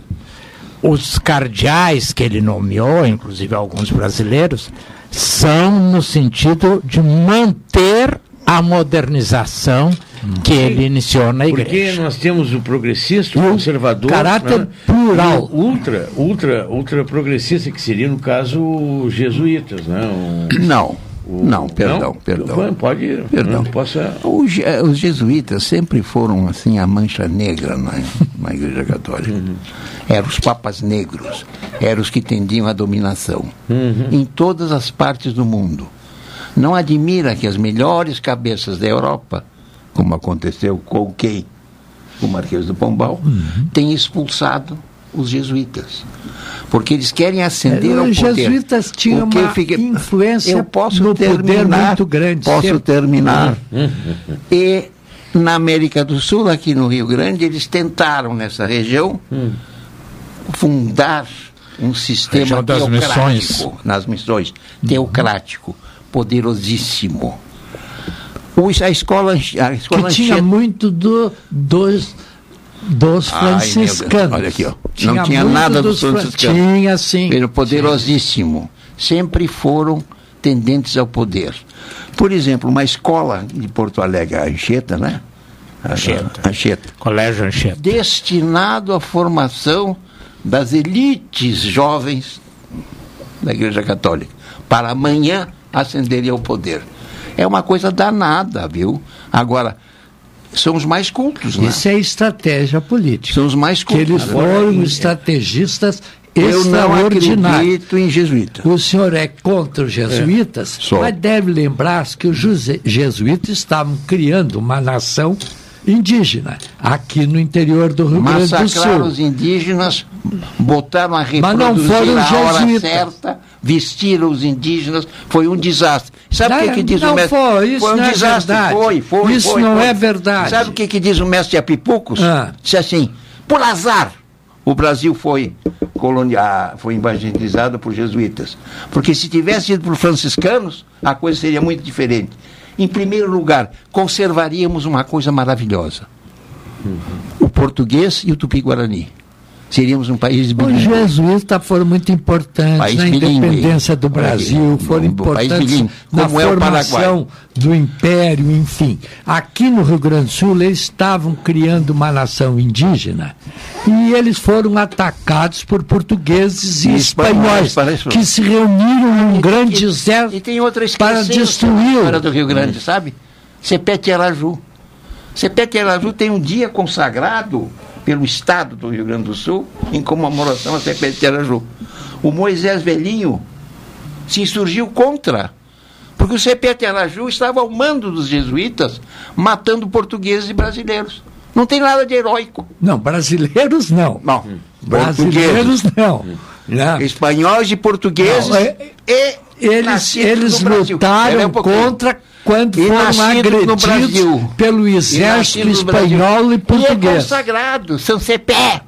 os cardeais que ele nomeou, inclusive alguns brasileiros, são no sentido de manter a modernização que ele iniciou na Porque igreja. nós temos o progressista, o conservador, caráter né? plural. e o ultra, ultra, ultra progressista, que seria no caso os jesuítas, né? O- Não, o- não, perdão, perdão. Pode, Pode, Perdão. não possa. Os, os jesuítas sempre foram assim a mancha negra na, na Igreja Católica. Uhum. Eram os papas negros, eram os que tendiam à dominação Uhum. em todas as partes do mundo. Não admira que as melhores cabeças da Europa, como aconteceu com quem? O Marquês do Pombal, Uhum. tenham expulsado os jesuítas. Porque eles querem ascender ao Os poder. jesuítas tinham uma fica- influência Eu posso no poder terminar, muito grande. Posso sempre. terminar. Uhum. E na América do Sul, aqui no Rio Grande, eles tentaram nessa região fundar um sistema teocrático missões. nas missões, teocrático, poderosíssimo. Os- a escola, a escola que tinha Anchieta- muito do, dos, dos Ai, franciscanos. Olha aqui, ó. Tinha não tinha nada dos dos fran- franciscanos. Tinha, sim. Era poderosíssimo. Sempre foram tendentes ao poder. Por exemplo, uma escola de Porto Alegre, a Anchieta, né? Anchieta. Anchieta. Colégio Anchieta. Destinado à formação das elites jovens da Igreja Católica, para amanhã ascenderem ao poder. É uma coisa danada, viu? Agora, são os mais cultos, né? Isso é estratégia política. São os mais Que eles cultos. foram estrategistas Eu não acredito em jesuíta. O senhor é contra os jesuítas, É, mas deve lembrar que os jesuítas estavam criando uma nação indígena aqui no interior do Rio Grande do Massacraram Sul. os indígenas, botaram a Mas não reproduzir foram os a hora jesuítas. certa, vestiram os indígenas, foi um desastre. Sabe o que, que diz não o mestre? foi, isso um não é desastre, verdade. foi, foi. Isso foi, não foi. é verdade. Sabe o que, que diz o mestre Apipucos? Ah. Disse assim, por azar, o Brasil foi, colonia, foi evangelizado por jesuítas. Porque se tivesse ido por franciscanos, a coisa seria muito diferente. Em primeiro lugar, conservaríamos uma coisa maravilhosa. O português e o tupi-guarani. Seríamos um país Os bilíngue. jesuítas foram muito importantes País na bilíngue. independência do Brasil, foram Um importantes na como é formação Paraguai. do império, enfim. Aqui no Rio Grande do Sul, eles estavam criando uma nação indígena e eles foram atacados por portugueses e, E espanhóis, espanhóis, que se reuniram num grande exército E tem outra para destruir. história do Rio Grande, sabe? Cepete Araju. Cepete Araju tem um dia consagrado pelo Estado do Rio Grande do Sul em comemoração a Cepete Araju. O Moisés Velhinho se insurgiu contra, porque o Cepete Araju estava ao mando dos jesuítas, matando portugueses e brasileiros. Não tem nada de heróico. Não, brasileiros não. Não. Brasileiros não. não. Espanhóis e portugueses Não, é- e Eles, eles lutaram um contra quando E foram agredidos pelo E exército Brasil. espanhol e E é português. consagrado, São Cepé.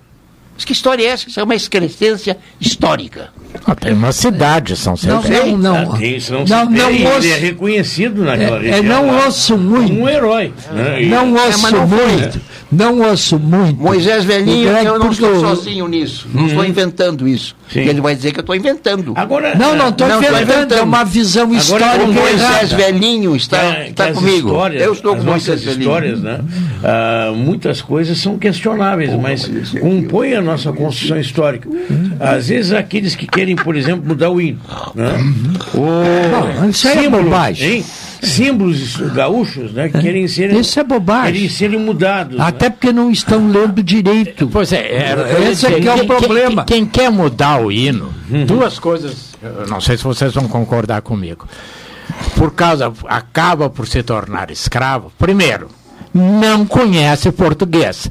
Mas que história é essa? Isso é uma excrescência histórica. Ah, tem uma cidade, São Não, Cepé. não, não. Ah, Não, não e ouço- ele é reconhecido naquela É, é, região. não lá ouço muito. Um herói. né? E- Não É, ouço mas não foi. muito. Não ouço muito. Moisés Velhinho, eu não estou sozinho nisso. Não estou inventando isso. Sim. Ele vai dizer que eu estou inventando. Agora, Não, não estou Não, tô inventando. É inventando. uma visão Agora, histórica o Moisés errada. Velhinho está, que está comigo. histórias, eu estou com Moisés Velhinho. histórias, né? ah, muitas coisas são questionáveis, mas compõem a nossa construção histórica. Às vezes aqueles que querem, por exemplo, mudar o hino. Né? O Não, isso é símbolo, bobagem. hein? Símbolos gaúchos, né? Que querem ser, Isso é bobagem. querem serem mudados. Até porque não estão lendo direito. Pois é, ia esse dizer, aqui é o quem- problema. Quem, quem quer mudar o hino, duas coisas, eu não sei se vocês vão concordar comigo. Por causa, acaba por se tornar escravo. Primeiro, não conhece português.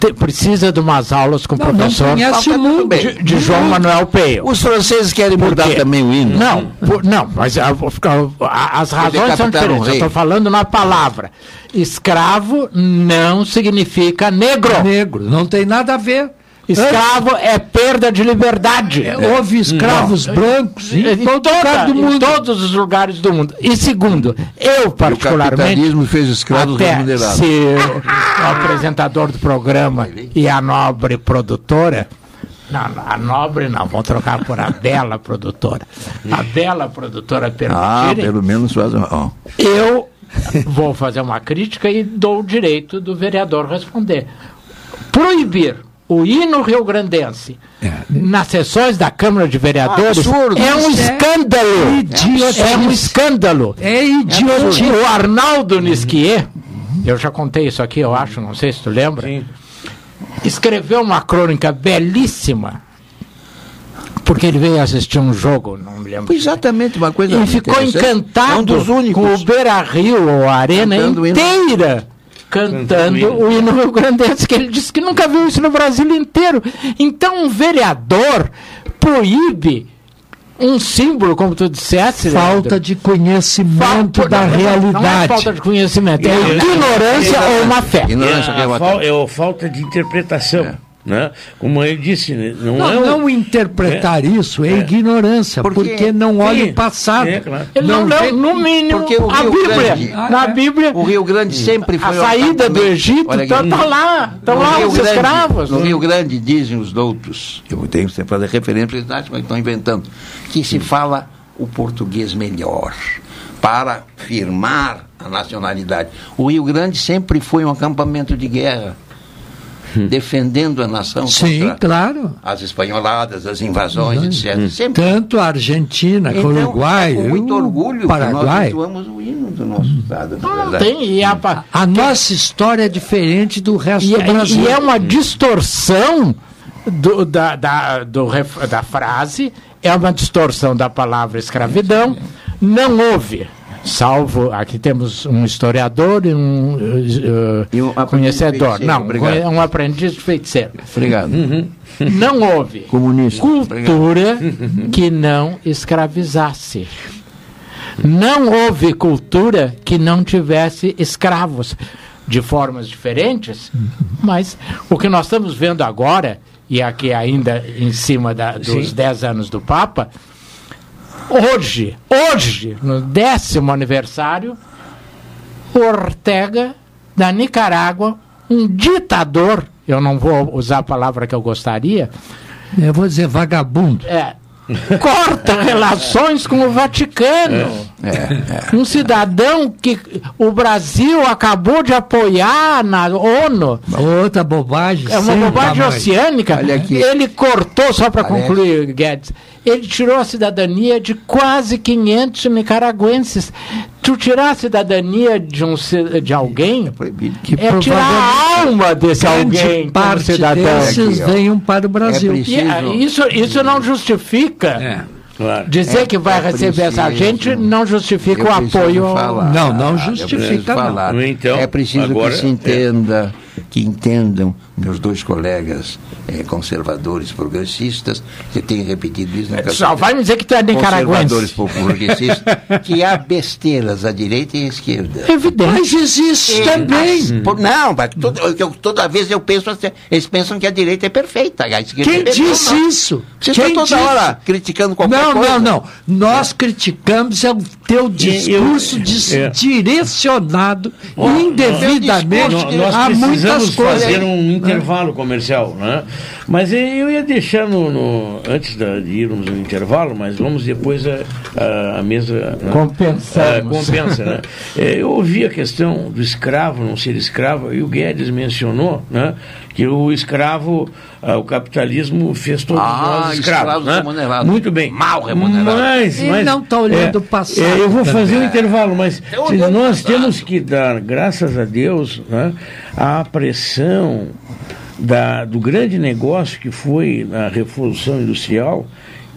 Te- precisa de umas aulas com o Não, não professor conhece o mundo. de, de João Manuel Peio. Os franceses querem mudar quê? também o hino. Não, por- não, mas a- a- as razões são diferentes. Eu estou falando na palavra. Escravo não significa negro. Negro, não tem nada a ver. Escravo é perda de liberdade. Houve escravos brancos em, Em, todo toda- do em mundo. todos os lugares do mundo. E segundo, eu particularmente. capitalismo fez escravos até remunerados. se o apresentador do programa e a nobre produtora. Não, a nobre não, vamos trocar por a <laughs> bela produtora. A bela produtora Ah, permitirem, pelo menos faz. ó. eu vou fazer uma crítica e dou o direito do vereador responder. Proibir o hino rio-grandense nas sessões da Câmara de Vereadores Absurdo, é um é escândalo. idiotice. É um escândalo. É idiotice. O Arnaldo Nisquier, eu já contei isso aqui, eu acho, não sei se tu lembra, escreveu uma crônica belíssima, porque ele veio assistir um jogo, não me lembro. Exatamente, uma coisa. E ficou encantado É um com o Beira Rio, ou a arena Cantando inteira. Cantando o hino Rio Grandense, que ele disse que nunca viu isso no Brasil inteiro. Então, um vereador proíbe um símbolo, como tu disseste. Falta de conhecimento Falta- da não, Não é realidade. falta de conhecimento, é É, ignorância é, ou má fé. É Ignorância é a, fal- é a falta de interpretação. Né? Como ele disse, né? não, Não, é um- não interpretar É. isso é, É. ignorância, Porque- porque, não olha Sim, o passado. é, claro. Ele não, leu, vê- no mínimo, Porque o a Bíblia. Grande- na Bíblia, O Rio Grande sempre a foi um saída do. Egito, aqui. tá, tá lá, estão No lá Rio os Grande- escravos. No Rio Grande dizem os doutos, eu tenho que fazer referência para eles acham que estão inventando, que se fala o português melhor para firmar a nacionalidade. O Rio Grande sempre foi um acampamento de guerra, defendendo a nação Sim, contra claro. as espanholadas, as invasões, etc. Sempre. Tanto a Argentina, Então, com o Uruguai, é com muito o orgulho que Paraguai. nós entoamos o hino do nosso estado. verdade. Tem, e, a, A nossa história é diferente do resto e, do Brasil. e é uma distorção do- da, da, do da frase, é uma distorção da palavra escravidão. Não houve, salvo, aqui temos um historiador e um, uh, E um aprendiz de conhecedor. Não, obrigado. um aprendiz de feiticeiro. Obrigado. <laughs> Não houve Comunista. cultura <laughs> que não escravizasse. Não houve cultura que não tivesse escravos de formas diferentes, mas o que nós estamos vendo agora, e aqui ainda em cima da- dos Sim. 10 anos do Papa, hoje, hoje, no décimo aniversário, Ortega, da Nicarágua, um ditador, eu não vou usar a palavra que eu gostaria, Eu vou dizer vagabundo. é, <laughs> corta relações com o Vaticano. É, Um cidadão que o Brasil acabou de apoiar na ONU. Outra bobagem. É uma bobagem tamanho. oceânica. Olha aqui. Ele cortou, só para concluir, Guedes, ele tirou a cidadania de quase 500 nicaragüenses. Tu tirar a cidadania de, um, de alguém Que é tirar a alma desse alguém parte cidadão. desses venham para o Brasil. É E, ah, preciso- isso, isso não justifica. É. Claro. Dizer É- que vai é receber essa preciso- gente não justifica o preciso apoio. falar. Não, não justifica, preciso não. falar. Então, é preciso agora- que se entenda, que entendam meus dois colegas eh, conservadores progressistas, que têm repetido isso na Só vai me dizer que tu é conservadores nicaragüense. progressistas, que há besteiras à direita e à esquerda. Evidente. Mas existe também. Mas, por- não, mas toda, eu- toda vez eu penso assim, eles pensam que a direita é perfeita. A esquerda Quem é perfeita. disse Não, não. isso? Vocês Quem estão toda disse? hora criticando qualquer Não, coisa. não, não. Nós criticamos é o teu discurso dis- é. direcionado indevidamente a muitas precisamos fazer um intervalo comercial, né? Mas eu ia deixar no, no- antes da- de irmos no intervalo, mas vamos depois a, a, a mesa né? Compensamos. Ah, compensa, né? É, eu ouvi a questão do escravo não ser escravo e o Guedes mencionou, né? Que o escravo, ah, o capitalismo fez todos Ah, nós escravos, escravos né? remunerados. Muito bem. Mal remunerados. Mas, Ele mas- não tá olhando é, o passado é, eu vou também. fazer um intervalo, mas o nós passado. temos que dar, graças a Deus, né, a pressão da, do grande negócio que foi a Revolução Industrial,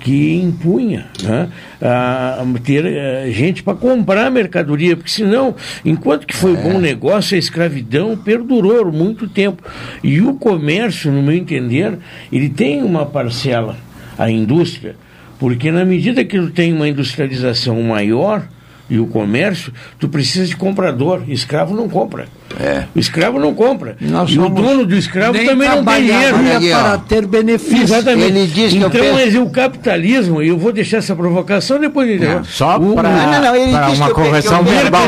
que impunha né, a ter eh, gente para comprar mercadoria, porque senão, enquanto que foi bom negócio, a escravidão perdurou muito tempo. E o comércio, no meu entender, ele tem uma parcela, a indústria, porque na medida que tu tem uma industrialização maior e o comércio, tu precisa de comprador. Escravo não compra. É. O escravo não compra. Nós e o dono do escravo também não tem dinheiro. Para ter benefício. Exatamente. Ele diz que eu então, penso- mas o capitalismo, e eu vou deixar essa provocação depois de Só o, para Não, não, não, ele disse uma que correção verbal.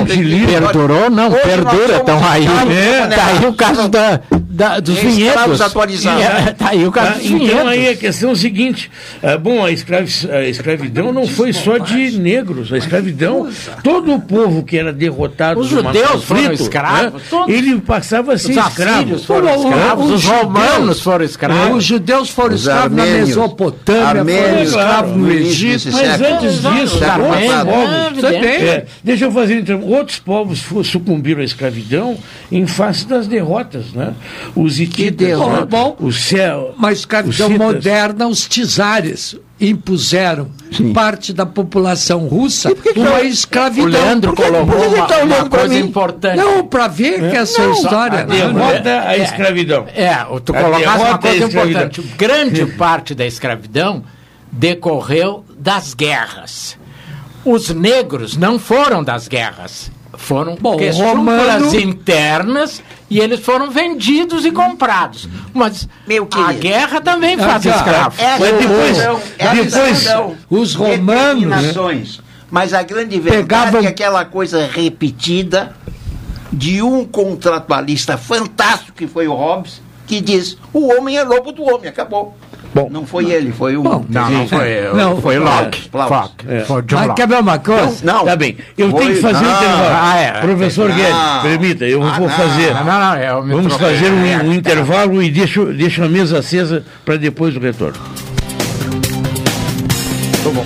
Perdurou, não, Hoje perdura. Então aí, escravos é, tá aí o caso da, da- dos Escravos vinhedos. atualizados. É, tá aí o caso Tá? dos Então aí vinhedos. a questão é o seguinte, ah, bom, a, escravi- a escravidão não foi só de negros, a escravidão, todo o povo que era derrotado Os judeus conflito, foram escravos, né, todos. ele passava a ser Os escravo. assírios foram O- o- escravos, os judeus- romanos foram escravos. Os judeus foram Os escravos na armênios. Mesopotâmia, foram Armênios, escravos claro, no Egito. Mas século. antes disso, outros povos, É. É, deixa eu fazer então, outros povos sucumbiram à escravidão em face das derrotas, né? Os hititas? Bom, o céu, Mas escravidão os moderna, os czares impuseram parte da população russa que uma eu- escravidão. O Leandro que- colocou que uma, tá uma coisa importante. Não, para ver que essa Não, história. a derrota à escravidão. É, tu A colocaste uma coisa é importante. Grande parte da escravidão decorreu das guerras. Os negros não foram das guerras. Foram Bom, Romano- internas e eles foram vendidos e comprados. Mas a guerra também faz Ah, escravo. Essa Mas depois- depois os romanos, determinações. Mas a grande verdade Pegavam- é aquela coisa repetida de um contratualista fantástico que foi o Hobbes, que diz: o homem é lobo do homem, acabou. Bom, não foi ele, foi um. Não, não foi, Não, foi Locke. Aplausos. Locke. É. Foi John Mas quer ver uma coisa? Não, Tá bem. Eu Foi- tenho que fazer um não. intervalo. Ah, é. Professor Não. Guedes, permita, eu Ah, vou não. fazer. Não, não, eu Vamos troquei. fazer um, um intervalo e deixa, deixa a mesa acesa para depois o retorno. Tá bom.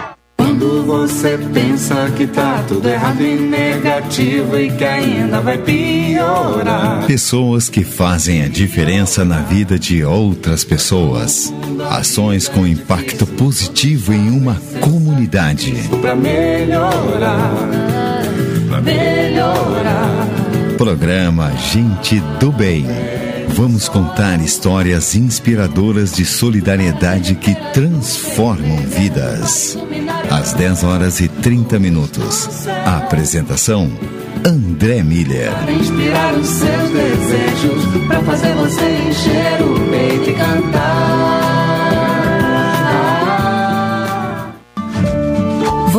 Quando você pensa que tá tudo errado e negativo e que ainda vai piorar. Pessoas que fazem a diferença na vida de outras pessoas. Ações com impacto positivo em uma comunidade. Pra melhorar, pra melhorar. Programa Gente do Bem. Vamos contar histórias inspiradoras de solidariedade que transformam vidas. Às 10 horas e 30 minutos. A apresentação: André Miller. Inspirar os seus desejos, pra fazer você encher o peito e cantar.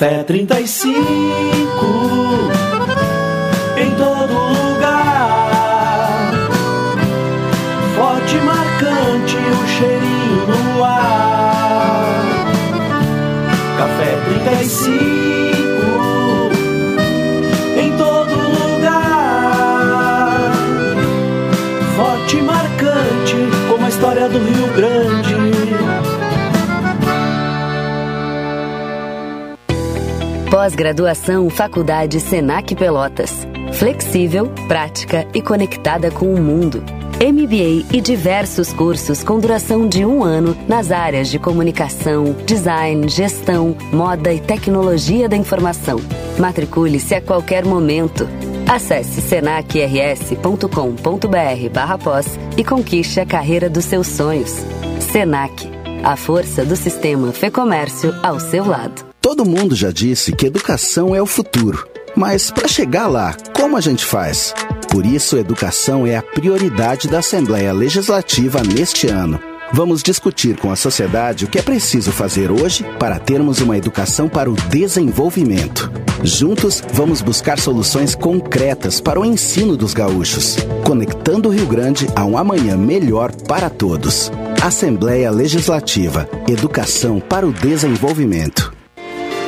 Café 35 Pós-graduação Faculdade Senac Pelotas. Flexível, prática e conectada com o mundo. MBA e diversos cursos com duração de um ano nas áreas de comunicação, design, gestão, moda e tecnologia da informação. Matricule-se a qualquer momento. Acesse senacrs.com.br barra pós e conquiste a carreira dos seus sonhos. Senac, a força do sistema Fê Comércio ao seu lado. Todo mundo já disse que educação é o futuro. Mas para chegar lá, como a gente faz? Por isso, educação é a prioridade da Assembleia Legislativa neste ano. Vamos discutir com a sociedade o que é preciso fazer hoje para termos uma educação para o desenvolvimento. Juntos, vamos buscar soluções concretas para o ensino dos gaúchos, conectando o Rio Grande a um amanhã melhor para todos. Assembleia Legislativa Educação para o Desenvolvimento.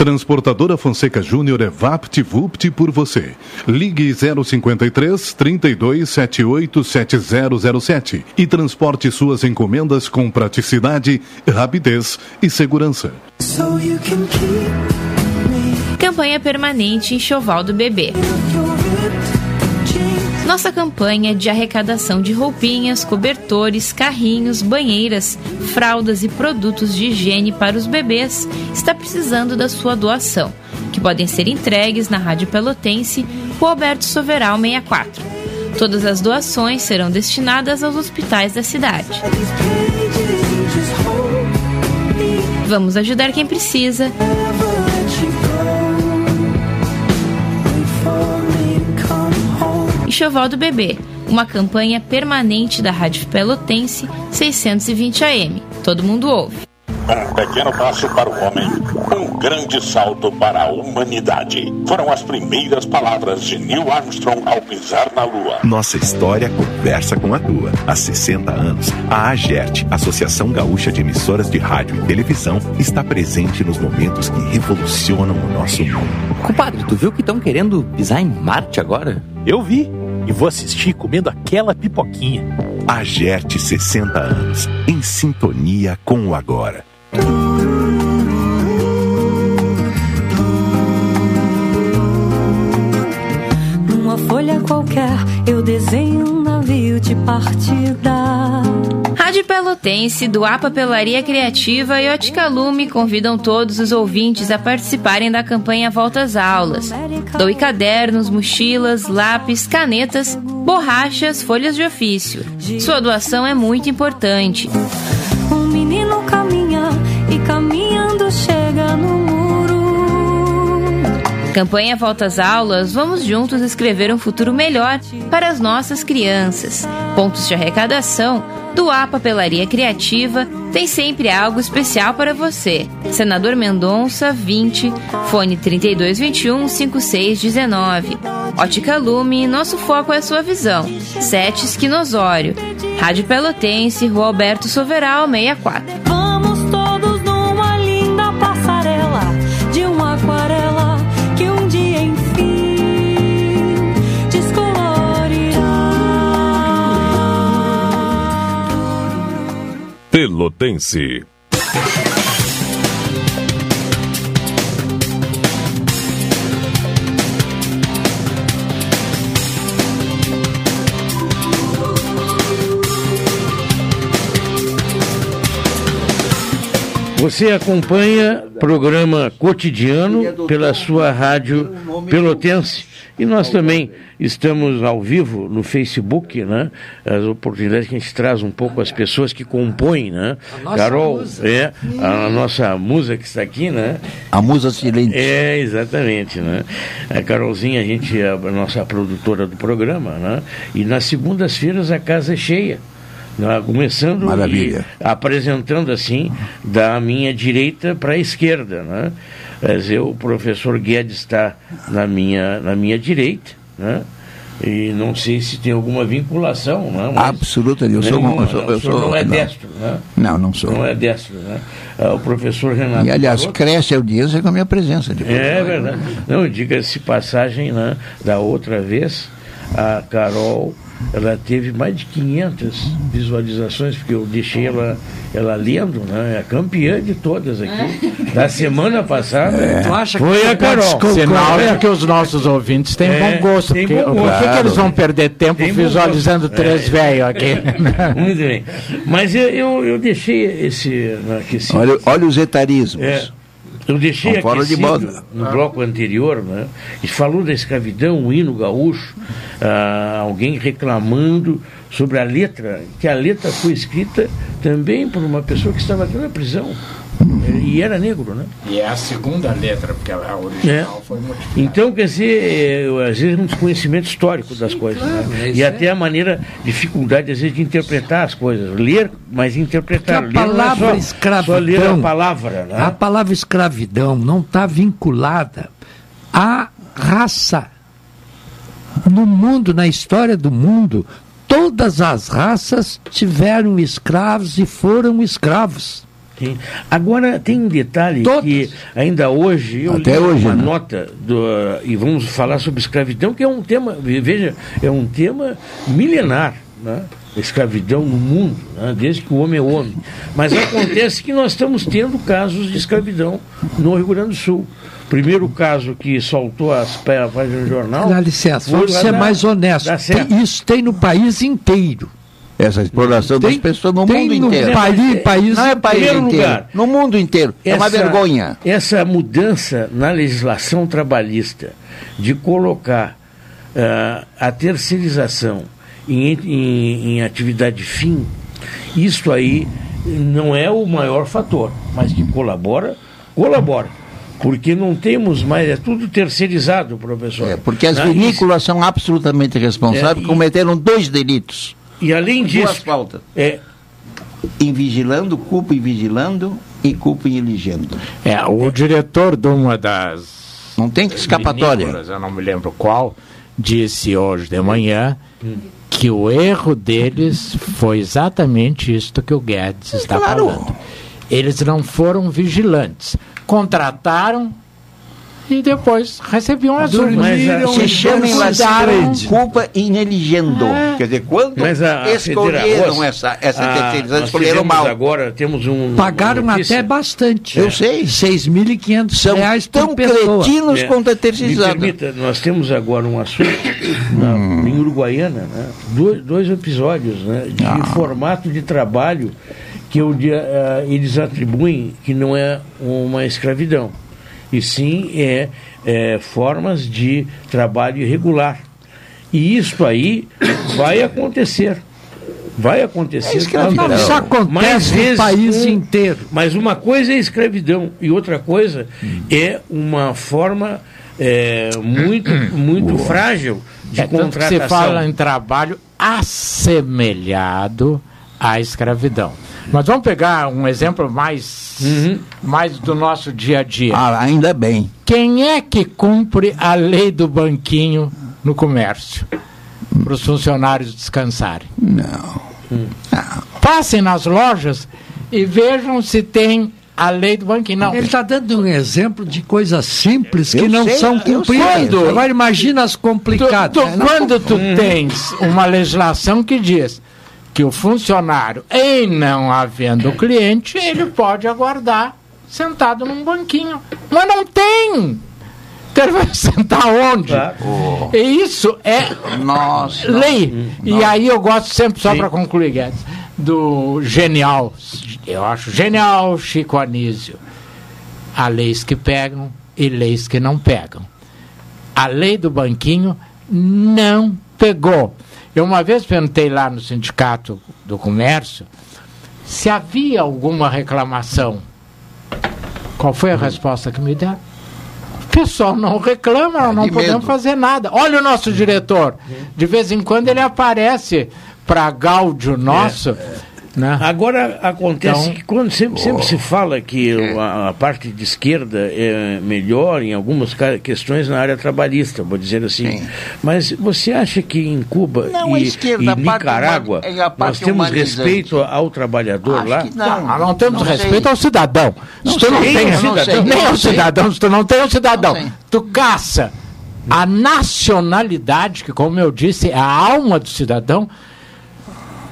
Transportadora Fonseca Júnior é VaptVupt por você. Ligue 053 3278 7007 e transporte suas encomendas com praticidade, rapidez e segurança. Campanha permanente Enxoval do Bebê. Nossa campanha de arrecadação de roupinhas, cobertores, carrinhos, banheiras, fraldas e produtos de higiene para os bebês está precisando da sua doação, que podem ser entregues na Rádio Pelotense, Rua Alberto Soveral 64. Todas as doações serão destinadas aos hospitais da cidade. Vamos ajudar quem precisa. Enxoval do Bebê, uma campanha permanente da Rádio Pelotense 620 AM. Todo mundo ouve. Um pequeno passo para o homem, um grande salto para a humanidade. Foram as primeiras palavras de Neil Armstrong ao pisar na Lua. Nossa história conversa com a tua. Há 60 anos, a AGERT, Associação Gaúcha de Emissoras de Rádio e Televisão, está presente nos momentos que revolucionam o nosso mundo. Compadre, tu viu que estão querendo pisar em Marte agora? Eu vi. E vou assistir comendo aquela pipoquinha. AGERT 60 anos, em sintonia com o agora. Numa folha qualquer, eu desenho um navio de partida. Rádio Pelotense, do A Papelaria Criativa e Ótica Lume convidam todos os ouvintes a participarem da campanha Volta às Aulas. Doe cadernos, mochilas, lápis, canetas, borrachas, folhas de ofício. Sua doação é muito importante. Um menino caminha e caminhando chega no muro. Campanha Volta às Aulas, vamos juntos escrever um futuro melhor para as nossas crianças. Pontos de arrecadação do A Papelaria Criativa tem sempre algo especial para você. Senador Mendonça, 20, fone 3221 5619. Ótica Lume, nosso foco é a sua visão. Sete Esquinosório. Rádio Pelotense, Rua Alberto Soveral, 64. Pelotense. Você acompanha programa cotidiano pela sua rádio Pelotense. E nós também estamos ao vivo no Facebook, né? As oportunidades que a gente traz um pouco as pessoas que compõem, né? nossa Carol, musa. é, a nossa musa que está aqui, né? A musa silente. É, exatamente, né? A Carolzinha, a gente é a nossa produtora do programa, né? E nas segundas-feiras a casa é cheia. Né? Começando Maravilha. e apresentando assim da minha direita para a esquerda, né? Quer dizer, o professor Guedes está na minha, na minha direita, né? E não sei se tem alguma vinculação, né? Mas Absoluta, eu sou- nenhuma, eu sou- eu o senhor sou- não é não. destro, né? Não, não sou. Não é destro, né? Ah, O professor Renato. E aliás, Barroso- cresce a audiência com a minha presença. De é verdade. Não, diga-se passagem, né? Da outra vez, a Carol, ela teve mais de 500 visualizações, porque eu deixei ela, ela lendo, né? É a campeã de todas aqui. Da semana passada, Tu acha que foi a Carol. Sinal de que os nossos ouvintes têm É, bom gosto. tem Porque bom o gosto. que, que eles vão perder tempo Tem visualizando três É. velhos aqui? <laughs> Muito bem. Mas eu, eu, eu deixei esse. né, aquecido. Olha, olha os etarismos. É, eu deixei fora de no bloco anterior, né? E falou da escravidão, o hino gaúcho, ah, alguém reclamando sobre a letra, que a letra foi escrita também por uma pessoa que estava aqui na prisão. E era negro, né? E é a segunda letra, porque a original foi modificada. Então, quer dizer, é, às vezes um desconhecimento histórico das coisas. claro, né? é E aí. até a maneira, dificuldade, às vezes, de interpretar as coisas. Ler, mas interpretar. Porque a Ler é palavra só, escravidão, Só ler a palavra, né? a palavra escravidão não está vinculada à raça. No mundo, na história do mundo, todas as raças tiveram escravos e foram escravos. Sim. Agora tem um detalhe que ainda hoje eu Até li hoje, uma né? nota do, e vamos falar sobre escravidão, que é um tema, veja, é um tema milenar, né? Escravidão no mundo, né? desde que o homem é homem. Mas acontece que nós estamos tendo casos de escravidão no Rio Grande do Sul. Primeiro caso que soltou as pé- a página do jornal. Dá licença, vamos lá ser da- mais Serra. Tem- isso tem no país inteiro. Essa exploração das Tem- pessoas no mundo no inteiro. país- país não é país inteiro. lugar. No mundo inteiro. É uma Essa- vergonha. Essa mudança na legislação trabalhista de colocar ah, a terceirização em, em- em atividade fim, isso aí não é o maior fator, mas que colabora, colabora. Porque não temos mais, é tudo terceirizado, professor. É, porque as Né? vinícolas são absolutamente responsáveis, É, e- cometeram dois delitos. E além Duas disso, faltas. É. Invigilando, culpa em vigilando e culpa em elegendo. É, o diretor de uma das. Não tem escapatória. Eu não me lembro qual, disse hoje de manhã que o erro deles foi exatamente isto que o Guedes está falando. Eles não foram vigilantes. Contrataram e depois recebiam as urnas. Se chama em latim culpa in elegendo. Quer dizer, quando Mas a, a escolheram federa- essa, essa a- terceirização, escolheram mal. Agora temos um. Pagaram até bastante. Eu sei. 6.500 reais por tão pessoa. cretinos É, quanto a Me terceirizada. permita, nós temos agora um assunto na- Hum. em Uruguaiana, né? dois, dois episódios né? de Ah. formato de trabalho que o dia, ah, eles atribuem que não é uma escravidão, e sim é, é formas de trabalho irregular. E isso aí vai acontecer. Vai acontecer. escravidão. Mas- Isso acontece mais no vezes país um- inteiro. Mas uma coisa é escravidão e outra coisa é uma forma é, muito, <coughs> muito frágil de É, tanto que contratação. se fala em trabalho assemelhado à escravidão. Mas vamos pegar um exemplo mais, mais do nosso dia a dia. Ah, ainda bem. Quem é que cumpre a lei do banquinho no comércio? Para os funcionários descansarem. Não. Passem nas lojas e vejam se tem a lei do banquinho. Não. Ele está dando um exemplo de coisas simples que Eu não sei, são cumpridas. Agora imagina as complicadas. Tu- tu- quando tu tens uma legislação que diz que o funcionário, em não havendo cliente, ele pode aguardar sentado num banquinho. Mas não tem! Ele vai <laughs> sentar onde? E isso é Nossa. lei. E Nossa. aí eu gosto sempre, só para concluir, Guedes, do genial, eu acho genial Chico Anísio. Há leis que pegam e leis que não pegam. A lei do banquinho não pegou. Eu uma vez perguntei lá no Sindicato do Comércio se havia alguma reclamação. Qual foi a resposta que me deram? O pessoal não reclama, nós não de podemos medo. fazer nada. Olha o nosso diretor. De vez em quando ele aparece para gáudio nosso. Né? Agora acontece Então- que quando sempre, sempre se fala que a, a parte de esquerda é melhor em algumas questões na área trabalhista, vou dizer assim. Mas você acha que em Cuba Não, e, esquerda, e a parte Nicarágua humani- é a nós temos respeito ao trabalhador Acho lá? que não. Nós não temos Não respeito sei. ao cidadão. Não se tu não sei, tem não cidadão, nem ao não sei. cidadão, se tu não tem um cidadão, Não sei. tu caça a nacionalidade, que como eu disse, é a alma do cidadão.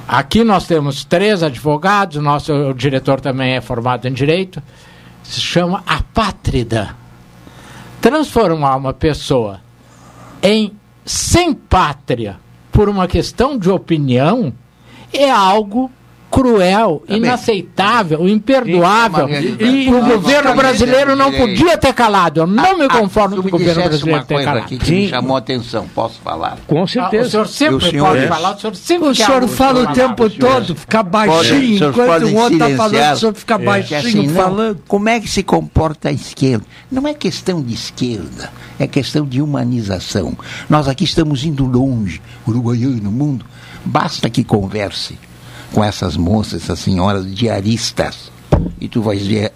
Aqui nós temos três advogados, nosso diretor também é formado em direito. Se chama apátrida. Transformar uma pessoa em sem pátria por uma questão de opinião é algo cruel, inaceitável, imperdoável. Sim, é uma E, realidade. o governo brasileiro não podia ter calado. Eu não me conformo com o governo dissesse brasileiro uma ter coisa calado. aqui que me chamou a atenção. Posso falar? Com Ah, o senhor sempre o senhor pode é? falar, o senhor sempre O senhor algo, fala o senhor tempo todo, fica Pode- baixinho, senhores enquanto o outro está falando, o senhor fica Que baixinho assim, não, falando. Como é que se comporta a esquerda? Não é questão de esquerda, é questão de humanização. Nós aqui estamos indo longe, uruguaiano, mundo. Basta que converse com essas moças, essas senhoras diaristas, e tu vais ver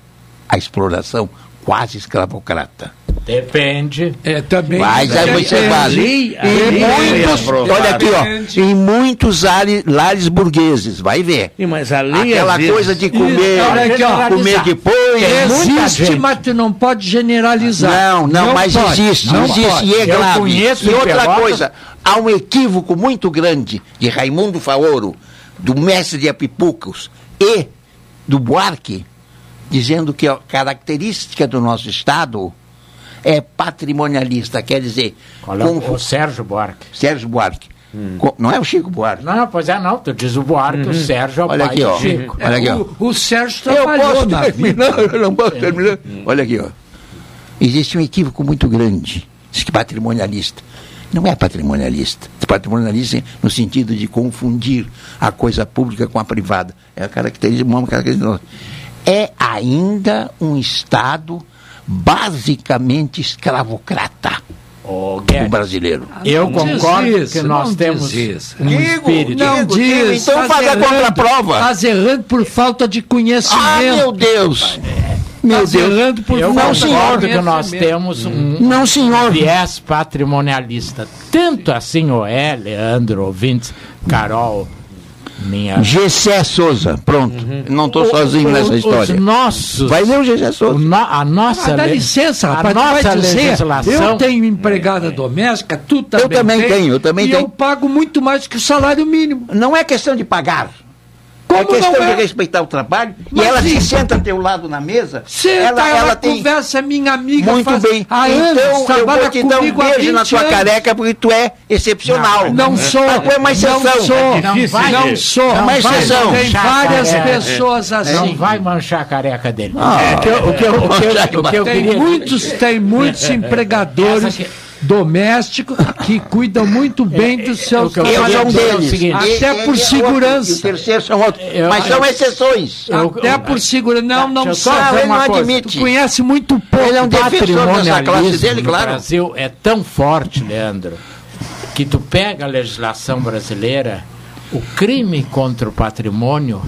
a exploração quase escravocrata. Depende. É, também. Mas aí você vale. Em muitos, olha aqui, ó, em muitos lares, lares burgueses, vai ver. Sim, mas a lei Aquela vezes- coisa de comer, Olha aqui, ó. comer depois. Existe, mas tu não pode generalizar. Não, não, mas pode, existe, não existe, pode. e é Eu grave. conheço E outra Pelotas- coisa, há um equívoco muito grande de Raimundo Faoro, do mestre de Apipucos e do Buarque, dizendo que a característica do nosso Estado é patrimonialista, quer dizer, Qual é o, o Sérgio Buarque? Sérgio Buarque. Com- não é o Chico Buarque. Não, pois é, não. Tu diz o Buarque, o Sérgio é o Olha aqui, ó. Chico. Olha aqui, ó. O, o Sérgio Eu trabalhou posso na terminar, eu não posso terminar. Olha aqui, ó. Existe um equívoco muito grande, diz que patrimonialista, Não é patrimonialista. Patrimonialista no sentido de confundir a coisa pública com a privada. É a característica, uma característica. É ainda um Estado basicamente escravocrata. O brasileiro. Eu Não diz concordo isso, que nós não temos diz isso. um espírito. Não Digo, diz. digo, então faz a contraprova. Tá errando por falta de conhecimento. Ah, meu Deus! Meu Tá Deus! por Eu de concordo que nós temos um Não, senhor. viés patrimonialista. Tanto assim, o é, Leandro, ouvintes, Carol, minha. Gessé Souza, pronto. Não estou sozinho O- nessa os história. nossos. Vai ver o Gessé Souza. o no- a nossa. Ah, dá licença, a rapaz, tu nossa vai dizer, legislação. eu tenho empregada doméstica, tu também também tem, tenho, eu também e tenho. eu pago muito mais que o salário mínimo. Não é questão de pagar. Como é questão não é? de respeitar o trabalho. Mas e ela se senta ao teu lado na mesa. Senta, ela, ela, ela tem. conversa, é minha amiga, Muito faz bem. há então anos, eu vou te dar um beijo na 20 tua anos. careca porque tu é excepcional. Não sou, Mas tu é uma não exceção. sou, Não não, sou. É uma Vai- exceção. Tem várias É, é, pessoas assim. Não vai manchar a careca dele. Ah, É, o que eu- o que eu- o que eu- o que eu tem queria- muitos, tem muitos <laughs> empregadores Essa que- cuidam muito bem dos seus o que eu Eu um é o deles. seguinte, Até por é segurança. O terceiro são outros. Eu- Mas são eu- exceções. Eu- Até por segurança. Não, não Deixa eu só ele não uma coisa. admite. Tu conhece muito pouco. Ele é um defensor dessa classe dele, claro. Brasil é tão forte, Leandro, que tu pega a legislação brasileira, o crime contra o patrimônio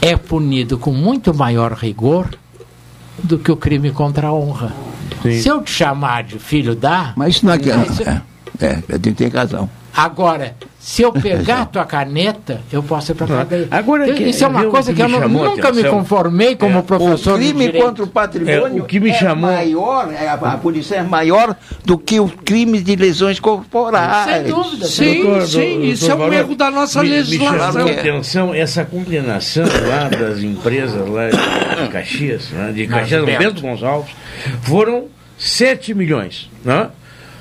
é punido com muito maior rigor do que o crime contra a honra. Se eu te chamar de filho da, Mas isso não é que. Mas- É, é, ele tem razão. agora, se eu <laughs> pegar a tua caneta, eu posso ir para cadeia. Agora que- Isso é uma coisa que que eu me nu- chamou a nunca me conformei como professor o crime contra o patrimônio É, o que me chamou- maior, é, a, a punição é maior do que o crime de lesões corporais. Sem dúvida. Sim, Doutor- sim, doutor isso é um Baró, erro da nossa me, Me legislação. chamou a É. atenção essa condenação lá das empresas lá de Caxias, né, de Caxias, Bento. Bento Gonçalves, foram 7 milhões. Né?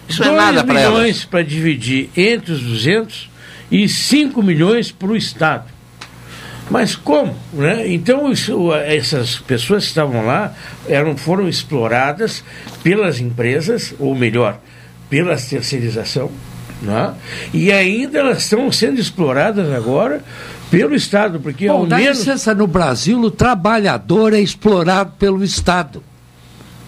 Isso é 2 nada pra milhões para dividir entre os 200 e 5 milhões para o Estado. Mas como? Né? Então, isso, essas pessoas que estavam lá eram, foram exploradas pelas empresas, ou melhor, pela terceirização, né? e ainda elas estão sendo exploradas agora pelo Estado, porque Bom, ao dá menos. licença, no Brasil o trabalhador é explorado pelo Estado.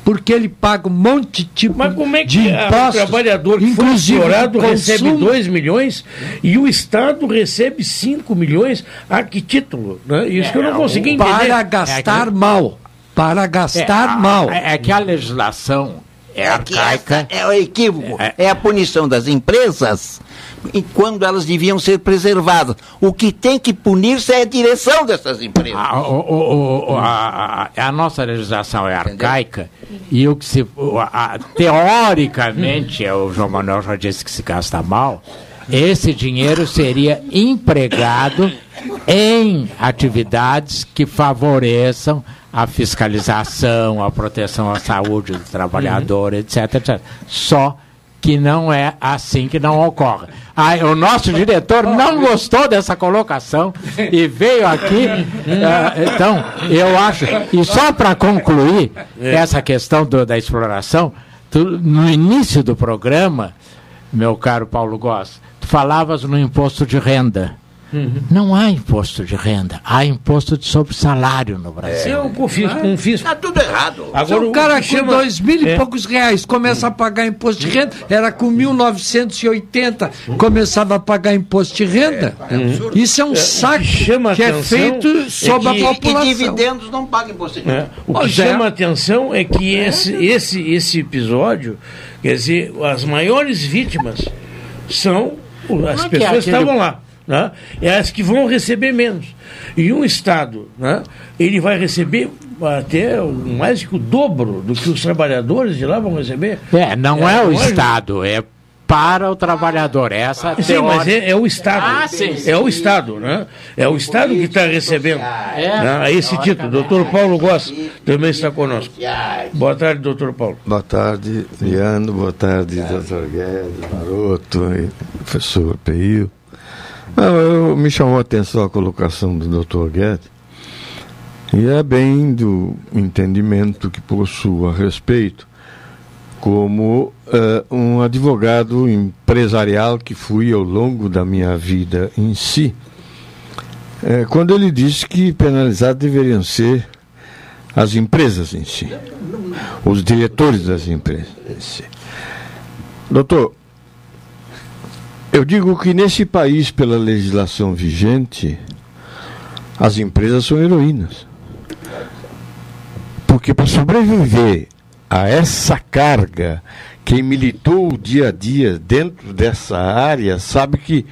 Porque ele paga um monte de tipo Mas como é de que a- o impostos, trabalhador que foi inclusive explorado recebe consumo. 2 milhões e o Estado recebe 5 milhões? A que título? Né? Isso que eu não consegui entender. Para gastar É que- mal. Para gastar a- mal. É, é que a legislação é, É arcaica. é o equívoco. É. a punição das empresas e quando elas deviam ser preservadas. O que tem que punir-se é a direção dessas empresas. A, o- o- o- a- a- a nossa legislação é arcaica e o que se a- teoricamente é, o João Manuel já disse que se gasta mal. Esse dinheiro seria empregado em atividades que favoreçam a fiscalização, a proteção à saúde do trabalhador, etc, etc. Só que não é assim que não ocorre. Ah, o nosso diretor não gostou dessa colocação e veio aqui. <laughs> ah, então, eu acho. E só para concluir essa questão do- da exploração, tu- no início do programa, meu caro Paulo Goss, tu falavas no imposto de renda. Não há imposto de renda, há imposto de sobre salário no Brasil. Eu confis, confis. Está tudo errado. Se Agora, o cara que com chama- dois mil e É. poucos reais começa a pagar imposto de renda, era com 1980 começava a pagar imposto de renda. Isso é um saco chama que é atenção feito é sobre que- a E população. dividendos não pagam imposto de renda. O que é. chama a atenção é que esse, esse, esse episódio, quer dizer, as maiores vítimas são as Como é que é pessoas que estavam lá. Né? É as que vão receber menos. E um Estado, né? ele vai receber até mais que o dobro do que os trabalhadores de lá vão receber. É, não é, o não Estado, é para o trabalhador. Essa Sim, teoria- mas é, é o Estado. Ah, sim, sim. É o Estado, né? É o Estado que está recebendo É. né, a esse título. Doutor Paulo Goss também está conosco. Boa tarde, doutor Paulo. Boa tarde, Liano. Boa tarde, doutor Guedes, Maroto professor Peio. Eu, me chamou a atenção a colocação do doutor Guedes. E é bem do entendimento que possuo a respeito. como eh, um advogado empresarial que fui ao longo da minha vida em si, eh, quando ele disse que penalizados deveriam ser as empresas em si, os diretores das empresas em si. Doutor, eu digo que nesse país, pela legislação vigente, as empresas são heroínas. Porque para sobreviver a essa carga, quem militou o dia a dia dentro dessa área sabe que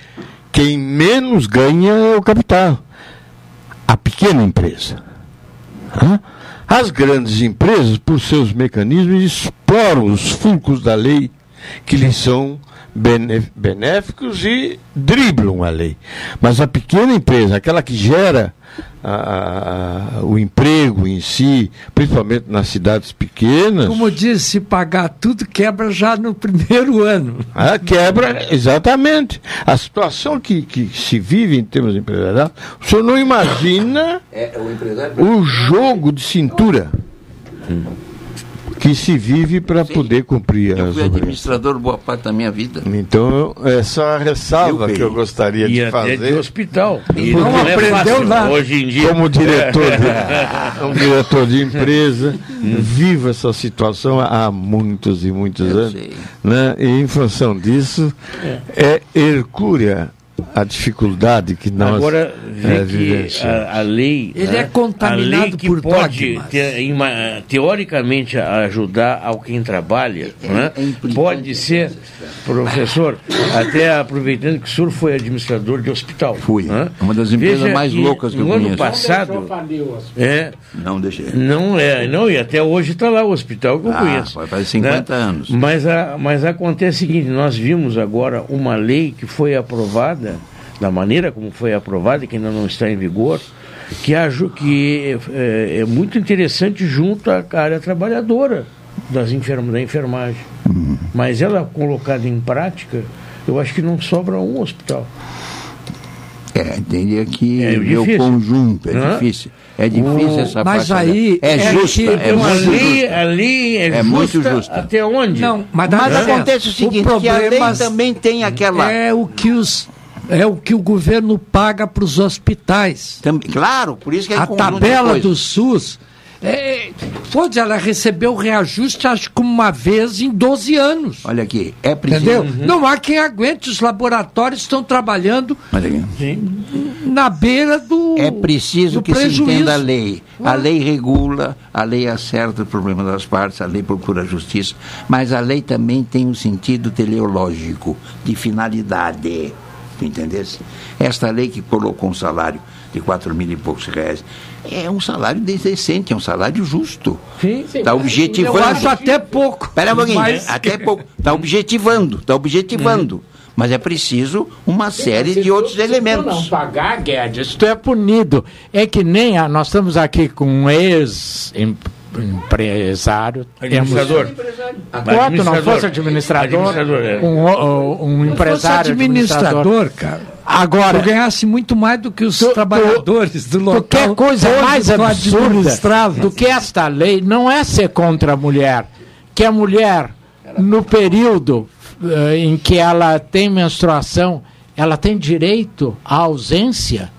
quem menos ganha é o capital, a pequena empresa. As grandes empresas, por seus mecanismos, exploram os fulcros da lei que lhes são benéficos e driblam a lei. Mas a pequena empresa, aquela que gera a- a- o emprego em si, principalmente nas cidades pequenas, Como disse, se pagar tudo, quebra já no primeiro ano. ah, quebra, exatamente. A situação que, que se vive em termos empresariais, o senhor não imagina É, o empresário. o jogo de cintura que se vive para poder cumprir Eu as fui administrador boa parte da minha vida. Então, essa é a ressalva Eu que eu gostaria E de até fazer. de hospital. E Não não é aprendeu fácil nada. hoje em dia. Como diretor de, <laughs> um diretor de empresa, vivo essa situação há muitos e muitos anos. Né? E em função disso, é hercúrea a dificuldade que nós Agora, vê é, a, a lei. Ele né, é contaminado a lei que por pode, te- teoricamente, ajudar ao quem trabalha, né, pode ser, professor, até aproveitando que o senhor foi administrador de hospital. Fui. Uma das empresas mais loucas que eu no ano conheço. passado. É, Não deixei. não é, não, e até hoje está lá o hospital que eu Ah, conheço. vai fazer 50 anos. Mas, a, mas acontece o seguinte, nós vimos agora uma lei que foi aprovada, da maneira como foi aprovada, que ainda não está em vigor, que, aju- que é, é muito interessante junto à área trabalhadora das enferm da enfermagem. Uhum. Mas ela colocada em prática, eu acho que não sobra um hospital. É, teria que É ver o difícil. conjunto, é Hã? difícil. É difícil O- essa Mas aí É, é justa, que é Uma muito lei, justa. a lei é, É justa, muito justa. até onde? Não, mas, Mas acontece o seguinte, que a lei problema também tem aquela... É o que os é o que o governo paga para os hospitais. Claro, por isso que é a tabela do SUS. É, pode, ela recebeu o reajuste, acho que uma vez em 12 anos. Olha aqui, é preciso... Entendeu? Não há quem aguente, os laboratórios estão trabalhando Olha aqui. na beira do. É preciso do que se prejuízo. entenda a lei. A lei regula, a lei acerta o problema das partes, a lei procura a justiça, mas a lei também tem um sentido teleológico, de finalidade. Tu entendesse? Esta lei que colocou um salário de quatro mil e poucos reais é um salário decente, é um salário justo. Está objetivando. Eu acho até pouco. Espera um pouquinho, Mas- até pouco. Está objetivando, está objetivando. Mas é preciso uma série de outros Se tu elementos. não pagar, Guedes, tu é punido. É que nem a, nós estamos aqui com um ex-empresário. Administrador. Enquanto não fosse administrador, Administrador, é. um, um Se fosse empresário administrador, cara. Agora, eu ganhasse muito mais do que os trabalhadores do local. Tu quer coisa mais absurda do que esta lei não é ser contra a mulher, que a mulher, no período eh, em que ela tem menstruação, ela tem direito à ausência.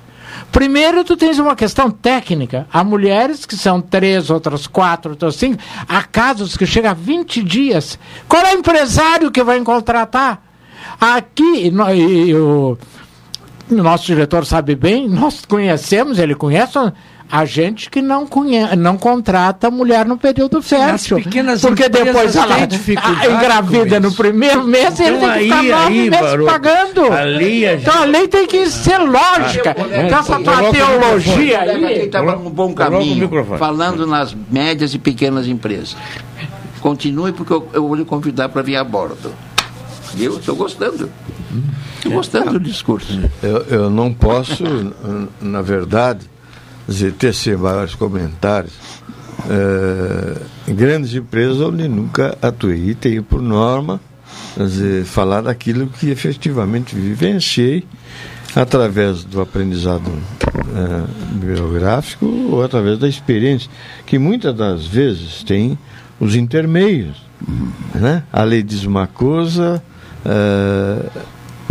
Primeiro, tu tens uma questão técnica. Há mulheres que são três, outras quatro, outras cinco. Há casos que chegam a 20 dias. Qual é o empresário que vai contratar? Aqui, no- e- o nosso diretor sabe bem, nós conhecemos, ele conhece a gente que não, conhe não contrata mulher no período fértil. pequenas porque depois ela a- engravida no primeiro mês e ele Então tem que aí, ficar nove aí, meses Baroto, pagando. a lei é- Então a lei tem que ser lógica. Ah, Então essa teologia aí. estava num bom Coloca o caminho, falando nas médias e pequenas empresas. Continue, porque eu, eu vou lhe convidar para vir a bordo. Eu estou gostando. Estou gostando do discurso. Eu, eu não posso, na verdade, tecer vários comentários. eh, em grandes empresas onde nunca atuei e tenho por norma dizer, falar daquilo que efetivamente vivenciei através do aprendizado eh, biográfico ou através da experiência, que muitas das vezes tem os intermeios Né? A lei diz uma coisa, eh,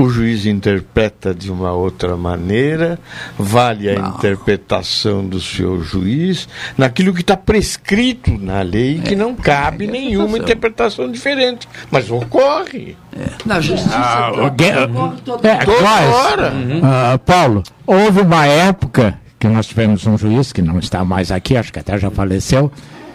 o juiz interpreta de uma outra maneira, vale a interpretação do seu juiz naquilo que está prescrito na lei, que não cabe nenhuma interpretação diferente. Mas ocorre. Na justiça. Ah, toda- o Gue- toda- É, Toda hora. ah, Paulo, houve uma época que nós tivemos um juiz que não está mais aqui, acho que até já faleceu,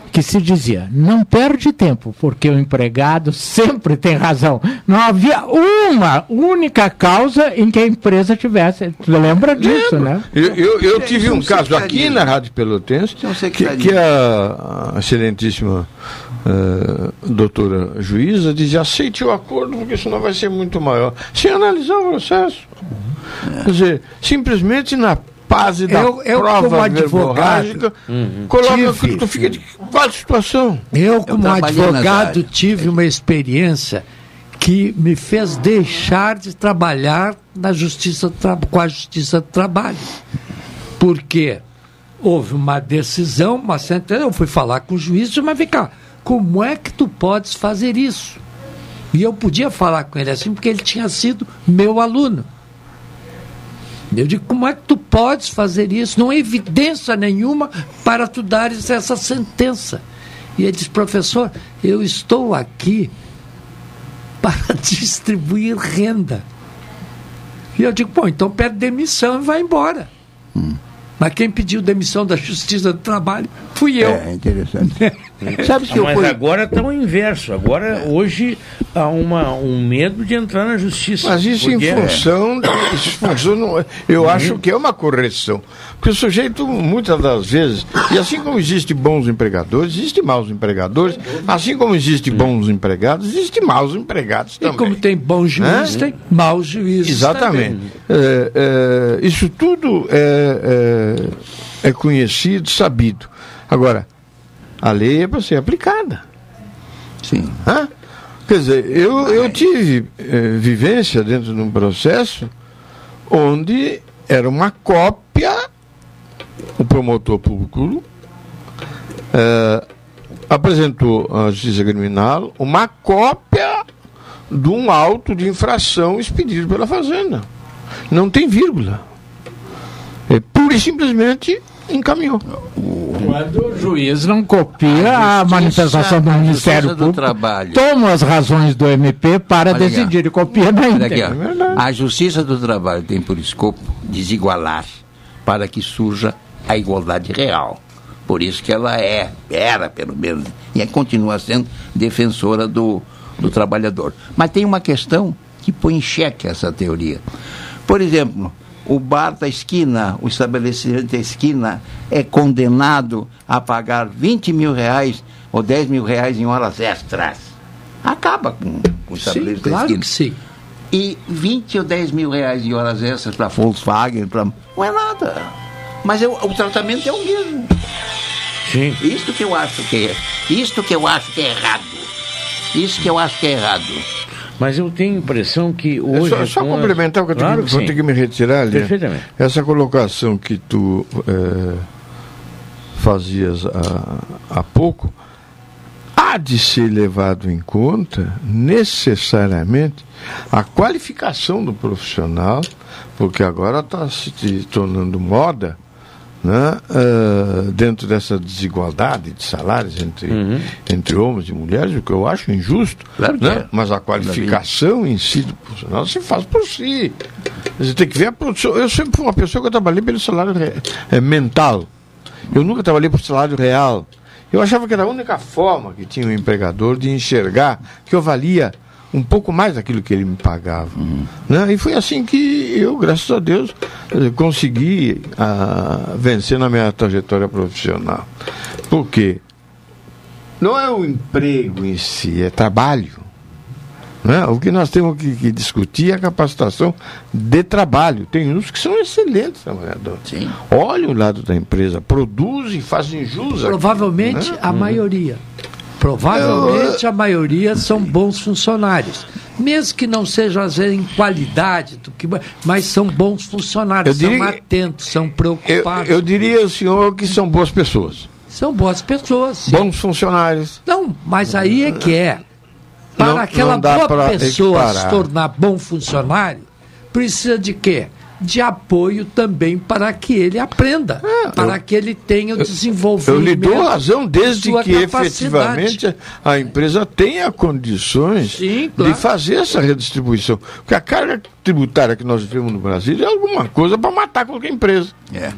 que se dizia: não perde tempo, porque o empregado sempre tem razão. Não havia uma única causa em que a empresa tivesse. Tu lembra disso, né? Eu, eu, eu tive um caso aqui na Rádio Pelotense, que, que a, a excelentíssima eh, doutora juíza dizia, aceite o acordo, porque senão vai ser muito maior. Sem analisar o processo. Quer dizer, simplesmente na base da Eu- eu, prova como advogado, verborrágica, coloca tive- aquilo que tu fica de qual situação? Eu, como nas advogado, tive uma experiência que me fez deixar de trabalhar na justiça com a Justiça do Trabalho. Porque houve uma decisão, uma sentença, eu fui falar com o juiz, disse, mas vem cá, como é que tu podes fazer isso? E eu podia falar com ele assim, porque ele tinha sido meu aluno. Eu digo, como é que tu podes fazer isso? Não há evidência nenhuma para tu dares essa sentença. E ele diz, professor, eu estou aqui <laughs> para distribuir renda. E eu digo, bom, então pede demissão e vai embora. Mas quem pediu demissão da Justiça do Trabalho fui eu. É interessante. <laughs> Sabe que Mas agora está o inverso. Agora, hoje, há uma, um medo de entrar na justiça. Mas isso Porque- em função. Isso em função não- eu Uhum. acho que é uma correção. Porque o sujeito, muitas das vezes, e assim como existe bons empregadores, existe maus empregadores, assim como existe bons empregados, existe maus empregados E também. como tem bons juízes, Hã? tem maus juízes. Exatamente. também. É, é, isso tudo é, é, é conhecido, sabido. Agora, a lei é para ser aplicada. Sim. Quer dizer, eu, eu tive eh, vivência dentro de um processo onde era uma cópia, o promotor público eh, apresentou à Justiça Criminal uma cópia de um auto de infração expedido pela Fazenda. Não tem vírgula. É pura e simplesmente encaminhou. Quando o juiz não copia a, manifestação do a Ministério Justiça do Público, Trabalho. toma as razões do MP para Olha aqui, decidir ó. e copia na aqui, íntegra. ó. A Justiça do Trabalho tem por escopo desigualar para que surja a igualdade real. Por isso que ela é, era pelo menos, e continua sendo defensora do, do trabalhador. Mas tem uma questão que põe em xeque essa teoria. Por exemplo, o bar da esquina, o estabelecimento da esquina, é condenado a pagar 20 mil reais ou 10 mil reais em horas extras. Acaba com, com o estabelecimento da claro esquina. que sim. E 20 ou 10 mil reais em horas extras para Volkswagen, pra... não é nada. Mas é o, o tratamento é o mesmo. Sim. Isto que eu acho que é. Isto que eu acho que é errado. Isso que eu acho que é errado. Mas eu tenho a impressão que É hoje. só, só as- complementar o que eu Claro que vou ter que me retirar ali. Perfeitamente. Essa colocação que tu eh, fazias há, há pouco há de ser levado em conta necessariamente a qualificação do profissional, porque agora está se tornando moda né, eh, dentro dessa desigualdade de salários entre, entre homens e mulheres, o que eu acho injusto. Claro né? é. Mas a qualificação em si do profissional se faz por si. Você tem que ver a produção. Eu sempre fui uma pessoa que eu trabalhei pelo salário re- eh, mental. Eu nunca trabalhei por salário real. Eu achava que era a única forma que tinha o empregador de enxergar que eu valia um pouco mais daquilo que ele me pagava. Né? E foi assim que eu, graças a Deus, consegui ah, vencer na minha trajetória profissional. Por quê? Não é o emprego em si, é trabalho. Né? O que nós temos que, que discutir é a capacitação de trabalho. Tem uns que são excelentes trabalhadores. Olha o lado da empresa, produzem, fazem jus. Provavelmente né? a maioria. Provavelmente a maioria são bons funcionários. Mesmo que não sejam, às vezes, em qualidade, do que, mas são bons funcionários, Eu são diria- atentos, são preocupados. Eu diria ao senhor que são boas pessoas. São boas pessoas. sim. Bons funcionários. Não, mas aí é que é. para não- aquela não boa pessoa se equiparar. tornar bom funcionário, precisa de quê? De apoio também para que ele aprenda, para que ele tenha o desenvolvimento. Eu lhe dou razão desde que capacidade. efetivamente a empresa tenha condições claro. de fazer essa redistribuição. Porque a carga tributária que nós vivemos no Brasil é alguma coisa para matar qualquer empresa. É.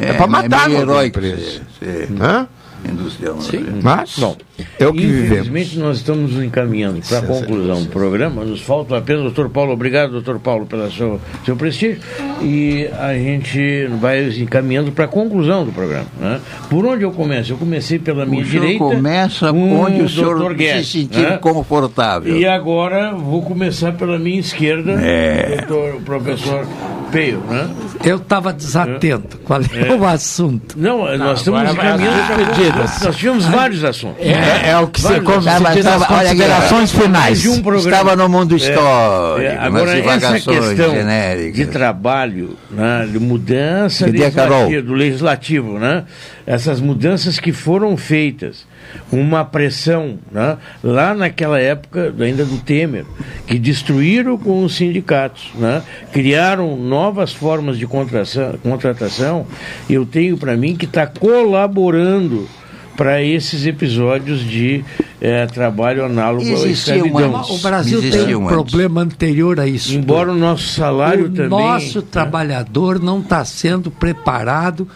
É, para matar meio qualquer heróico empresa. ser Hã? industrial. Mas Bom, é o que vivemos. Infelizmente, nós estamos nos encaminhando para a conclusão do programa. Nos falta apenas, doutor Paulo, obrigado, doutor Paulo, pelo seu, seu prestígio. E a gente vai encaminhando para a conclusão do programa. né? Por onde eu começo? Eu comecei pela minha O direita. começa com onde o senhor Dr. se Guedes, sentir né? confortável. E agora vou começar pela minha esquerda, É. doutor, o professor Peio. Né? Eu estava desatento. Qual é, É. o assunto? Não, nós estamos encaminhando para. Nós tivemos vários assuntos. É- é o que se- Vários como se assuntos. diz nas Estava- olha considerações ó, finais. um programa. Estava no mundo É, histórico, é, agora, essa questão genéricas. de trabalho, né, de mudança legislativa, do legislativo, né? essas mudanças que foram feitas, uma pressão né, lá naquela época, ainda do Temer, que destruíram com os sindicatos, né, criaram novas formas de contratação, contratação eu tenho para mim que está colaborando para esses episódios de eh, trabalho análogo à escravidão. O Brasil tem um problema anterior a isso. Embora o nosso salário o também. nosso né? trabalhador não está sendo preparado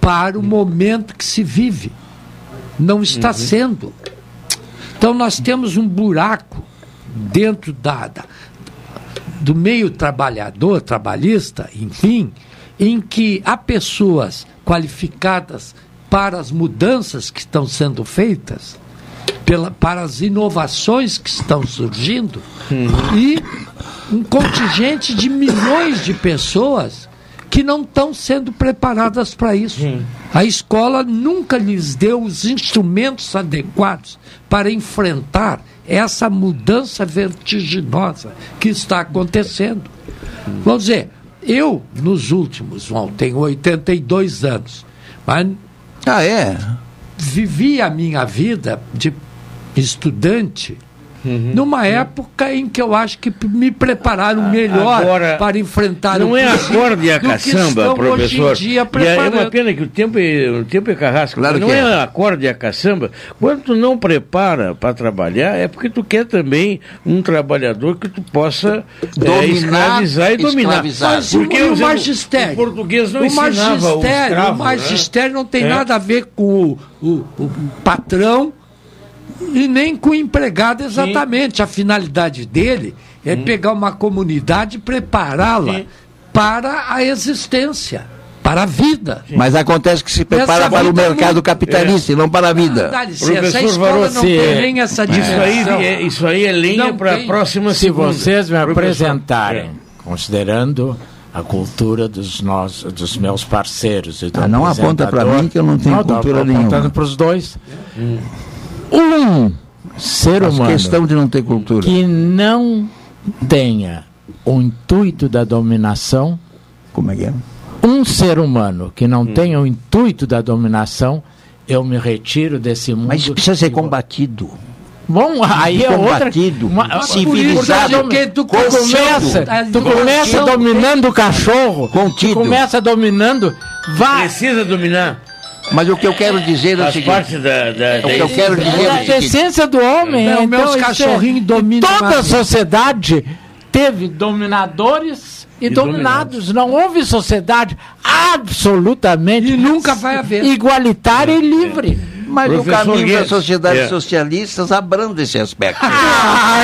para o momento que se vive. Não está Uhum. sendo. Então nós temos um buraco dentro da, da- do meio trabalhador, trabalhista, enfim, em que há pessoas qualificadas para as mudanças que estão sendo feitas, pela, para as inovações que estão surgindo, e um contingente de milhões de pessoas que não estão sendo preparadas para isso. A escola nunca lhes deu os instrumentos adequados para enfrentar essa mudança vertiginosa que está acontecendo. Vamos dizer, eu, nos últimos, bom, tenho 82 anos, mas. Ah, é? Vivi a minha vida de estudante numa época em que eu acho que me prepararam melhor Agora, para enfrentar Não o é Brasil acorde e a caçamba, professor. Hoje em dia E é preparando. uma pena que o tempo é, o tempo é carrasco. Claro não que é, é. acorde e a caçamba. Quando tu não prepara para trabalhar, é porque tu quer também um trabalhador que tu possa é, Dominar, escravizar e dominar. escravizar. Mas o- Porque e o magistério? O português não o ensinava o magistério, escravo, o magistério né? não tem É. nada a ver com o, o- o patrão e nem com o empregado exatamente. A finalidade dele é pegar uma comunidade e prepará-la para a existência, para a vida. Mas acontece que se prepara Essa para o vida mercado não- capitalista e não para a vida. Dá licença, a escola não tem nem essa isso aí, é, isso aí é lenha Não para a próxima Se segunda. vocês me Professor. apresentarem, considerando a cultura dos, nós, dos meus parceiros e do Ah, não aponta apresentador- mim que eu não tenho tô cultura apontando nenhuma. para os dois. Um ser Faz humano questão de não ter cultura. que não tenha o intuito da dominação. Como é que é? Um ser humano que Hum. não tenha o intuito da dominação, eu me retiro desse mundo. Mas precisa ser combatido. Bom, aí é outra. Combatido, uma- civilizado, Porque tu, começa, tu começa dominando o cachorro. Contido. Tu começa dominando. Vai. Precisa dominar. Mas o que eu quero dizer é o seguinte. parte da, da, O que eu quero dizer é o A essência do homem. Não, então, meus é- dominam Toda a sociedade teve dominadores e, E dominados. Não houve sociedade absolutamente E nunca vai haver. igualitária e livre. Mas o caminho Guedes. das sociedades É. socialistas abranda esse aspecto. Ah,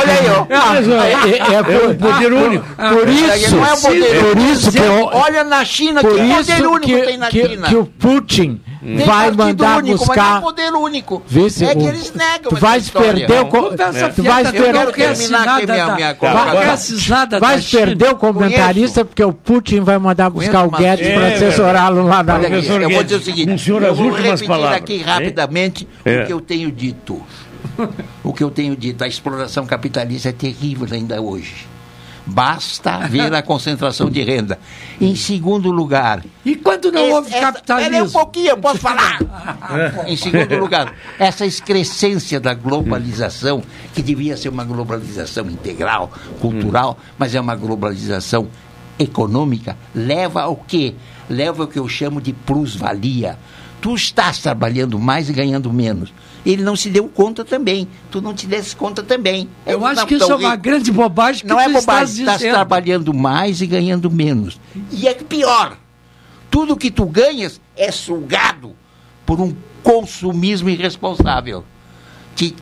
olha aí, ó. Mas, ó, é, é, É por, um poder único. por isso, não é o poder por único. isso que Olha na China, por que poder isso único que, tem na que, China. que o Putin Tem vai mandar único, mas buscar. é poder único. Vê se é que o- eles negam tu vais perder o co- Conversa tu vais eu perder não quero nada minha- da- minha da Vais perder o comentarista porque o Putin vai mandar buscar o Conheço, mas- Guedes para É, assessorá-lo lá na Olha aqui, Professor eu vou dizer o seguinte, um senhor eu vou repetir palavras, aqui rapidamente É. o que eu tenho dito. <laughs> O que eu tenho dito, a exploração capitalista é terrível ainda hoje. Basta ver a concentração de renda. Em segundo lugar. E quando não esse- houve essa- capitalismo? Pera aí um pouquinho, eu posso falar. <laughs> em segundo lugar, essa excrescência da globalização, que devia ser uma globalização integral, cultural, mas é uma globalização econômica, leva ao quê? Leva ao que eu chamo de plusvalia. Tu estás trabalhando mais e ganhando menos. Ele não se deu conta também. Tu não te desse conta também. Eu acho que isso é uma grande bobagem que Não é estás bobagem, estás trabalhando mais e ganhando menos. E é pior, tudo que tu ganhas é sugado por um consumismo irresponsável. Te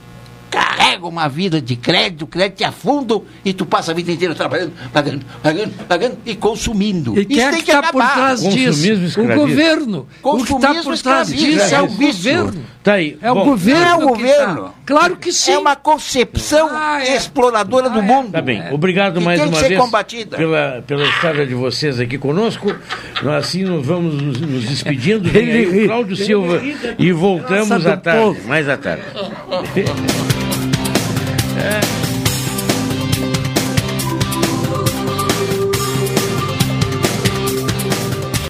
carrega uma vida de crédito, crédito te afunda e tu passa a vida inteira trabalhando, pagando, pagando, pagando e consumindo. E quem é que está por trás disso? O governo. O que está por trás disso é o governo. Tá aí. É o Bom, governo. Não é o que governo. tá. Claro que sim. É uma concepção exploradora do mundo. Tá bem, obrigado Que mais uma vez combatida. pela, pela história de vocês aqui conosco. Nós assim nos vamos nos, nos despedindo. Vem aí o Cláudio Silva e voltamos à tarde, povo. mais à tarde. <laughs> Yeah.